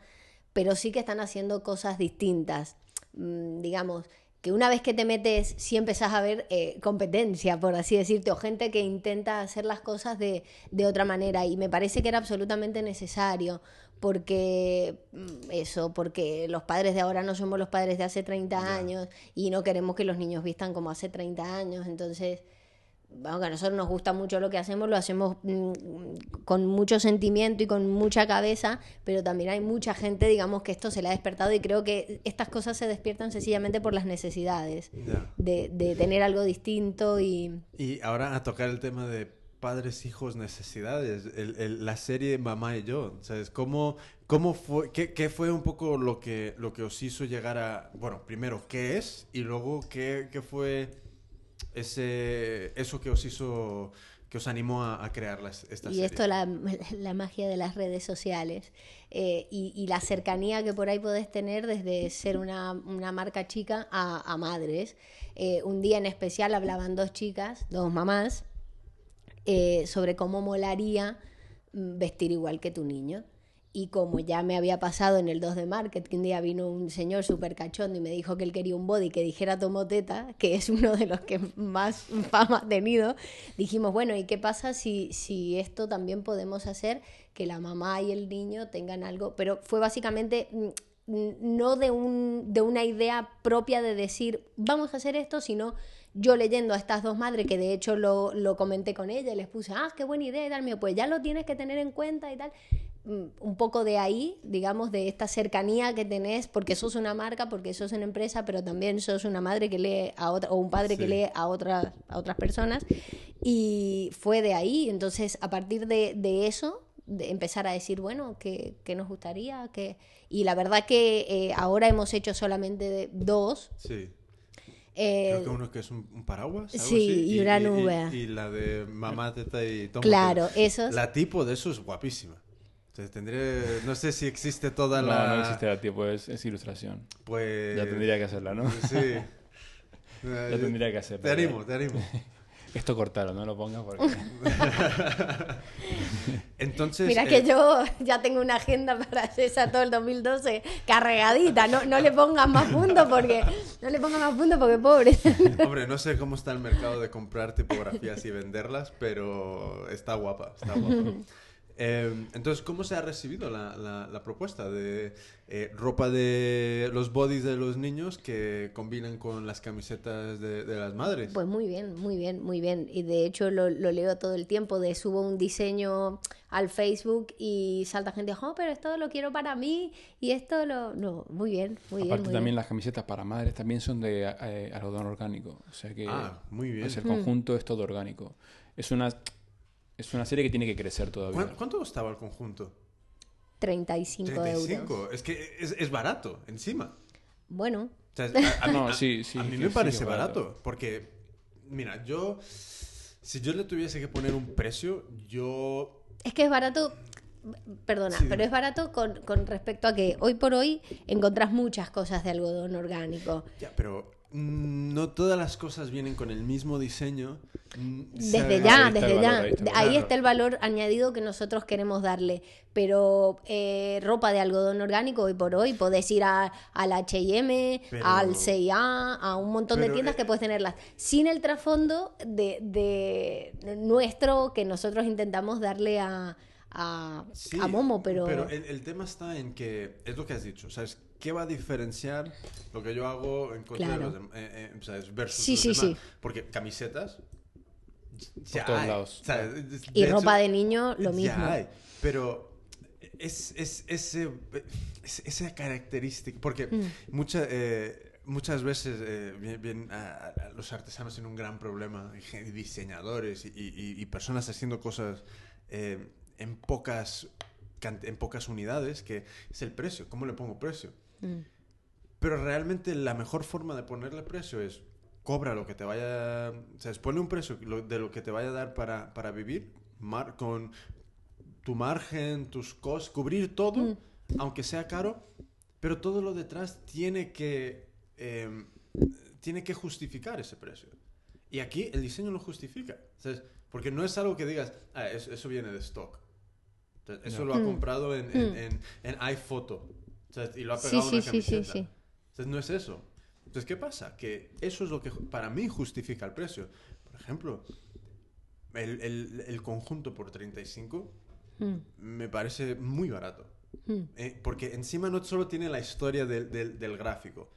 pero sí que están haciendo cosas distintas. Mm, digamos, que una vez que te metes, sí empezás a ver eh, competencia, por así decirte, o gente que intenta hacer las cosas de, de otra manera. Y me parece que era absolutamente necesario, porque mm, eso, porque los padres de ahora no somos los padres de hace 30 años y no queremos que los niños vistan como hace 30 años. Entonces, aunque a nosotros nos gusta mucho lo que hacemos, lo hacemos mm, con mucho sentimiento y con mucha cabeza, pero también hay mucha gente, digamos, que esto se le ha despertado y creo que estas cosas se despiertan sencillamente por las necesidades de, de tener algo distinto y... Y ahora a tocar el tema de padres, hijos, necesidades. El- el- la serie Mamá y yo. ¿Sabes? ¿Cómo, cómo fue, qué, qué fue un poco lo que, lo que os hizo llegar a... Bueno, primero, ¿qué es? Y luego, ¿qué, qué fue ese, eso que os hizo... que os animó a, a crear la- esta Y serie? esto, la, la magia de las redes sociales eh, y, y la cercanía que por ahí podés tener desde ser una, una marca chica a, a madres. Eh, un día en especial hablaban dos chicas, dos mamás, eh, sobre cómo molaría mm, vestir igual que tu niño. Y como ya me había pasado en el 2 de market, que un día vino un señor súper cachondo y me dijo que él quería un body que dijera Tomoteta, que es uno de los que más fama ha tenido, dijimos, bueno, ¿y qué pasa si, si esto también podemos hacer que la mamá y el niño tengan algo? Pero fue básicamente mm, no de, un, de una idea propia de decir, vamos a hacer esto, sino yo leyendo a estas dos madres, que de hecho lo, lo comenté con ella y les puse, ah, qué buena idea y tal, mío, pues ya lo tienes que tener en cuenta y tal. Mm, Un poco de ahí, digamos, de esta cercanía que tenés, porque sos una marca, porque sos una empresa, pero también sos una madre que lee a otra, o un padre que lee a, otras a otras personas. Y fue de ahí, entonces a partir de, de eso, de empezar a decir, bueno, ¿qué, qué nos gustaría? que Y la verdad que eh, ahora hemos hecho solamente dos. Sí. Eh, Creo que uno que es un, un paraguas. algo sí, así, y una nube. Y, la de mamá, teta y toma. Claro, esos. La tipo de eso es guapísima. Entonces, tendré, no sé si existe toda No, la... no existe el tiempo, es, es ilustración. Pues... Ya tendría que hacerla, ¿no? Sí. Ya tendría que hacerla. Te animo, te animo. Esto cortalo, no lo pongas porque... Entonces, Mira eh, que yo ya tengo una agenda para esa todo el 2012 cargadita. No, no le pongas más puntos porque no le pongas más puntos porque pobre. Hombre, no sé cómo está el mercado de comprar tipografías y venderlas, pero está guapa, está guapa. Eh, entonces, ¿cómo se ha recibido la, la- la propuesta de eh, ropa de los bodies de los niños que combinan con las camisetas de, de las madres? Pues muy bien, muy bien, muy bien. Y de hecho lo, lo leo todo el tiempo, de subo un diseño al Facebook y salta gente, oh, pero esto lo quiero para mí y esto lo... No, muy bien, muy bien. Aparte también bien. las camisetas para madres también son de eh, algodón orgánico. O sea que Ah, muy bien. pues el conjunto es todo orgánico. Es una, es una serie que tiene que crecer todavía. ¿Cuán- ¿Cuánto costaba el conjunto? 35, 35. euros. Es que es, es barato, encima. Bueno, O sea, a, No, a- sí, sí, a mí me parece barato. barato. Porque, mira, yo. Si yo le tuviese que poner un precio, yo. es que es barato, perdona, Sí. pero es barato con, con respecto a que hoy por hoy encontrás muchas cosas de algodón orgánico. Ya, pero. Mm, No todas las cosas vienen con el mismo diseño. mm, Desde ya, Ahí está el desde valor, ya. ahí está el Ahí valor. está el valor añadido que nosotros queremos darle. Pero eh, ropa de algodón orgánico, hoy por hoy, podés ir a, al HM, Pero- al CIA, a un montón de tiendas eh, que puedes tenerlas. Sin el trasfondo de, de nuestro que nosotros intentamos darle a, a, Sí, a Momo, pero. el, el tema está en que. Es lo que has dicho, ¿sabes? ¿Qué va a diferenciar lo que yo hago en contra Claro. de los demás? eh, eh. Versus Sí, los sí, demás? sí. Porque camisetas. ya todos hay, lados. y De ropa hecho, de niño, lo ya mismo. hay, pero es, es, ese, es- esa característica, porque Mm. mucha, eh, muchas veces eh, bien, bien, a- a los artesanos tienen un gran problema, diseñadores y, y- y personas haciendo cosas eh, en, pocas, en pocas unidades, que es el precio, ¿cómo le pongo precio? Mm. Pero realmente la mejor forma de ponerle precio es cobra lo que te vaya, o sea, ponle un precio de lo que te vaya a dar para, para vivir mar- con tu margen, tus costos, cubrir todo, Mm. aunque sea caro, pero todo lo detrás tiene que, eh, tiene que justificar ese precio. Y aquí el diseño lo justifica, ¿sabes? Porque no es algo que digas, ah, eso, eso viene de stock. Entonces, eso Ya. lo ha Mm. comprado en, en, Mm. en, en iPhoto. Y lo ha Sí, pegado sí, una sí, sí, camiseta. sí. Entonces no es eso. Entonces, ¿qué pasa? Que eso es lo que para mí justifica el precio. Por ejemplo, el, el- el conjunto por 35 Mm, me parece muy barato. mm. Eh, porque encima no solo tiene la historia del, del- del gráfico,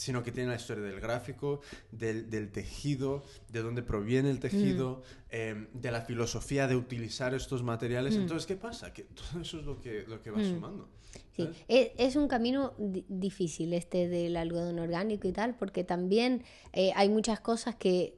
sino que tiene la historia del gráfico, del, del tejido, de dónde proviene el tejido, eh, de la filosofía de utilizar estos materiales. Mm. Entonces, ¿qué pasa? Que todo eso es lo que, lo que va Mm. sumando. Sí, es, es un camino di- difícil este del algodón orgánico y tal, porque también eh, hay muchas cosas que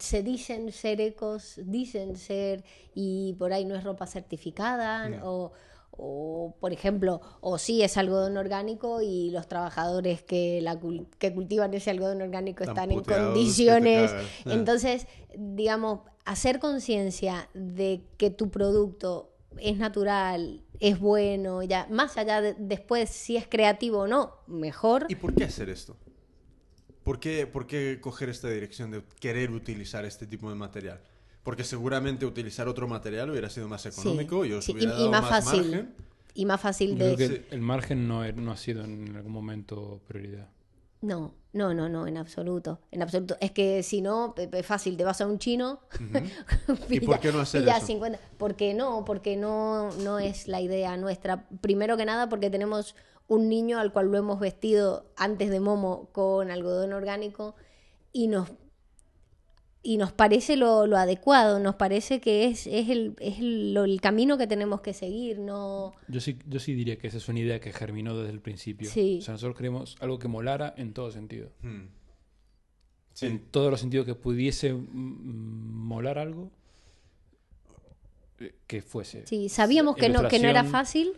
se dicen ser ecos, dicen ser, y por ahí no es ropa certificada, No. o, o, por ejemplo, o sí es algodón orgánico y los trabajadores que, la, que cultivan ese algodón orgánico Están están en condiciones. Entonces, digamos, hacer conciencia de que tu producto es natural, es bueno, ya más allá de después si es creativo o no, mejor. ¿Y por qué hacer esto? ¿Por qué, ¿Por qué coger esta dirección de querer utilizar este tipo de material? Porque seguramente utilizar otro material hubiera sido más Sí, económico y os sí, y- hubiera y dado más más, fácil. margen. Y más fácil Yo creo de... que el margen no, es- no ha sido en algún momento prioridad. No, no, no, no, en absoluto. En absoluto. Es que si no, pe- fácil, te vas a un chino. ¿Y por qué no hacer eso? 50. Porque no, porque no, no es la idea nuestra. Primero que nada, porque tenemos un niño al cual lo hemos vestido antes de Momo con algodón orgánico y nos y nos parece lo, lo adecuado, nos parece que es, es, el, es el, lo- el camino que tenemos que seguir, no... Yo sí, yo sí diría que esa es una idea que germinó desde el principio. Sí. O sea, nosotros queremos algo que molara en todo sentido. Hmm. Sí. En todos los sentidos que pudiese mm, molar algo, eh, que fuese. Sí, sabíamos que no, que no era fácil.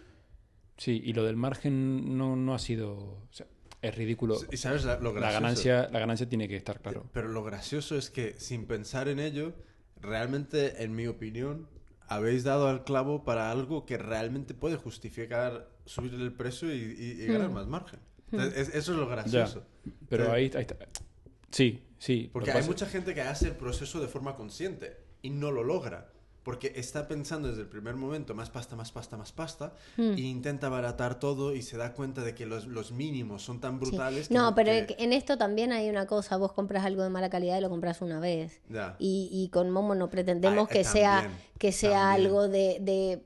Sí, y lo del margen no, no ha sido... o sea, es ridículo. ¿Y sabes la- lo La gracioso? ganancia, la ganancia tiene que estar claro. Pero lo gracioso es que sin pensar en ello, realmente, en mi opinión, habéis dado al clavo para algo que realmente puede justificar subir el precio y, y- y ganar Hmm. más margen. Entonces, es- eso es lo Ya, gracioso. pero Sí. ahí, ahí está. Sí, sí. Porque hay pasa- mucha gente que hace el proceso de forma consciente y no lo logra. Porque está pensando desde el primer momento más pasta, más pasta, más pasta, Hmm. e intenta abaratar todo y se da cuenta de que los, los mínimos son tan Sí. brutales. que No, pero que- en esto también hay una cosa, vos compras algo de mala calidad y lo compras una vez. Y, y con Momo no pretendemos Ah, que eh, sea también, que sea también. algo de, de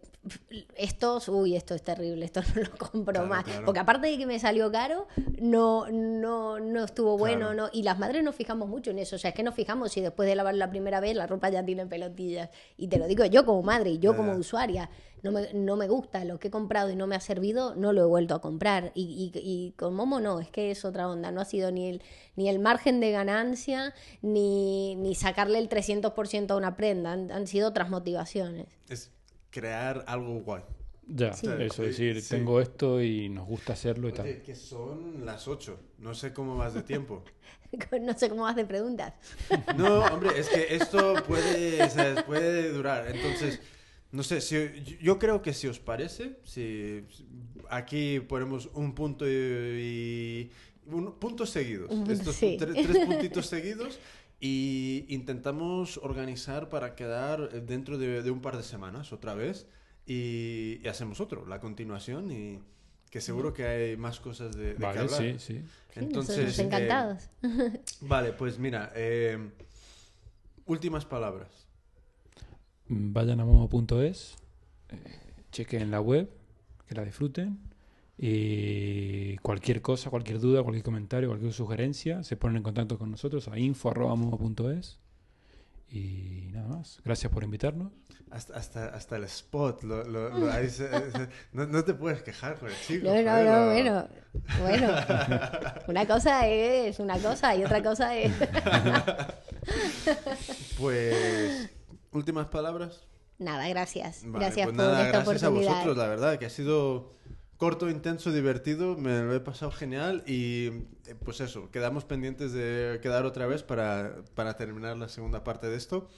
estos, uy, esto es terrible, esto no lo compro Claro, más. claro. Porque aparte de que me salió caro, no, no, no estuvo bueno, Claro. no. Y las madres nos fijamos mucho en eso. O sea, es que nos fijamos si después de lavar la primera vez la ropa ya tiene pelotillas. Y te lo digo yo como madre y yo como usuaria. No me, no me gusta lo que he comprado y no me ha servido, no lo he vuelto a comprar. Y, y- y con Momo no, es que es otra onda. No ha sido ni el, ni el margen de ganancia, ni, ni sacarle el 300% a una prenda. Han, han sido otras motivaciones. Es crear algo guay. Ya, Sí. eso, Sí, decir, sí. tengo esto y nos gusta hacerlo y Oye, tal. que son las 8. No sé cómo vas de tiempo. no sé cómo vas de preguntas. No, hombre, es que esto puede, sea, puede durar. Entonces, no sé, si, yo- creo que si os parece, si aquí ponemos un punto y... un- puntos seguidos. Estos sí. tre- tres puntitos seguidos. Y intentamos organizar para quedar dentro de, de un par de semanas otra vez. Y, y hacemos otro, la continuación. Y que seguro que hay más cosas de, de que Vale, hablar. sí, sí. Sí, Entonces, eh, encantados. Vale, pues mira, eh, últimas palabras. Vayan a momo.es, eh, chequen la web, que la disfruten. Y cualquier cosa, cualquier duda, cualquier comentario, cualquier sugerencia, se ponen en contacto con nosotros a info.momo.es. Y nada más. Gracias por invitarnos. Hasta, hasta, hasta el spot, lo, lo- lo- ahí se- se- no, no te puedes quejar con el chico. No, no, joder, no, bueno, bueno. Una cosa es una cosa y otra cosa es... Pues, últimas palabras. Nada, gracias. Vale, gracias pues por nada, esta gracias a vosotros, la verdad, que ha sido corto, intenso, divertido, me lo he pasado genial y eh, pues eso, quedamos pendientes de quedar otra vez para, para terminar la segunda parte de esto.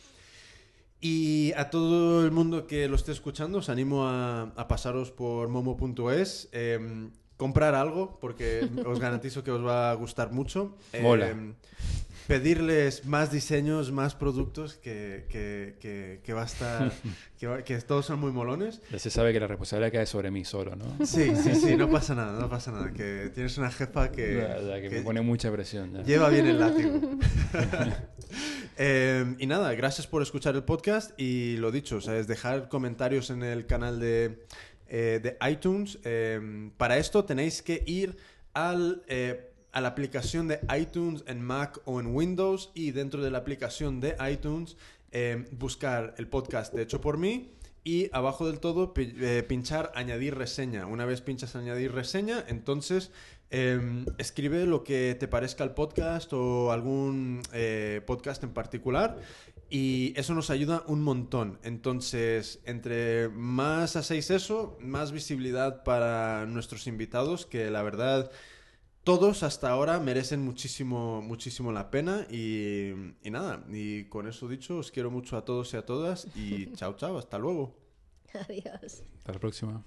Y a todo el mundo que lo esté escuchando, os animo a, a pasaros por momo.es, em, comprar algo, porque os garantizo que os va a gustar mucho. Mola. Em, pedirles más diseños, más productos, que, que, que, que va a estar, que, todos son muy molones. Ya se sabe que la responsabilidad cae sobre mí solo, ¿no? Sí, sí, sí, no pasa nada, no pasa nada, que tienes una jefa que, Ya, ya, que, me pone mucha presión. ya. Lleva bien el látigo. Eh, y nada, gracias por escuchar el podcast y lo dicho, o sea, es dejar comentarios en el canal de, eh, de iTunes. Eh, para esto tenéis que ir al, eh, a la aplicación de iTunes en Mac o en Windows y dentro de la aplicación de iTunes eh, buscar el podcast de hecho por mí. Y abajo del todo eh, pinchar añadir reseña. Una vez pinchas añadir reseña, entonces eh, escribe lo que te parezca el podcast o algún eh, podcast en particular y eso nos ayuda un montón. Entonces, entre más hacéis eso, más visibilidad para nuestros invitados, que la verdad todos hasta ahora merecen muchísimo, muchísimo la pena y, y nada, y con eso dicho, os quiero mucho a todos y a todas y chao, chao, hasta luego. Adiós. Hasta la próxima.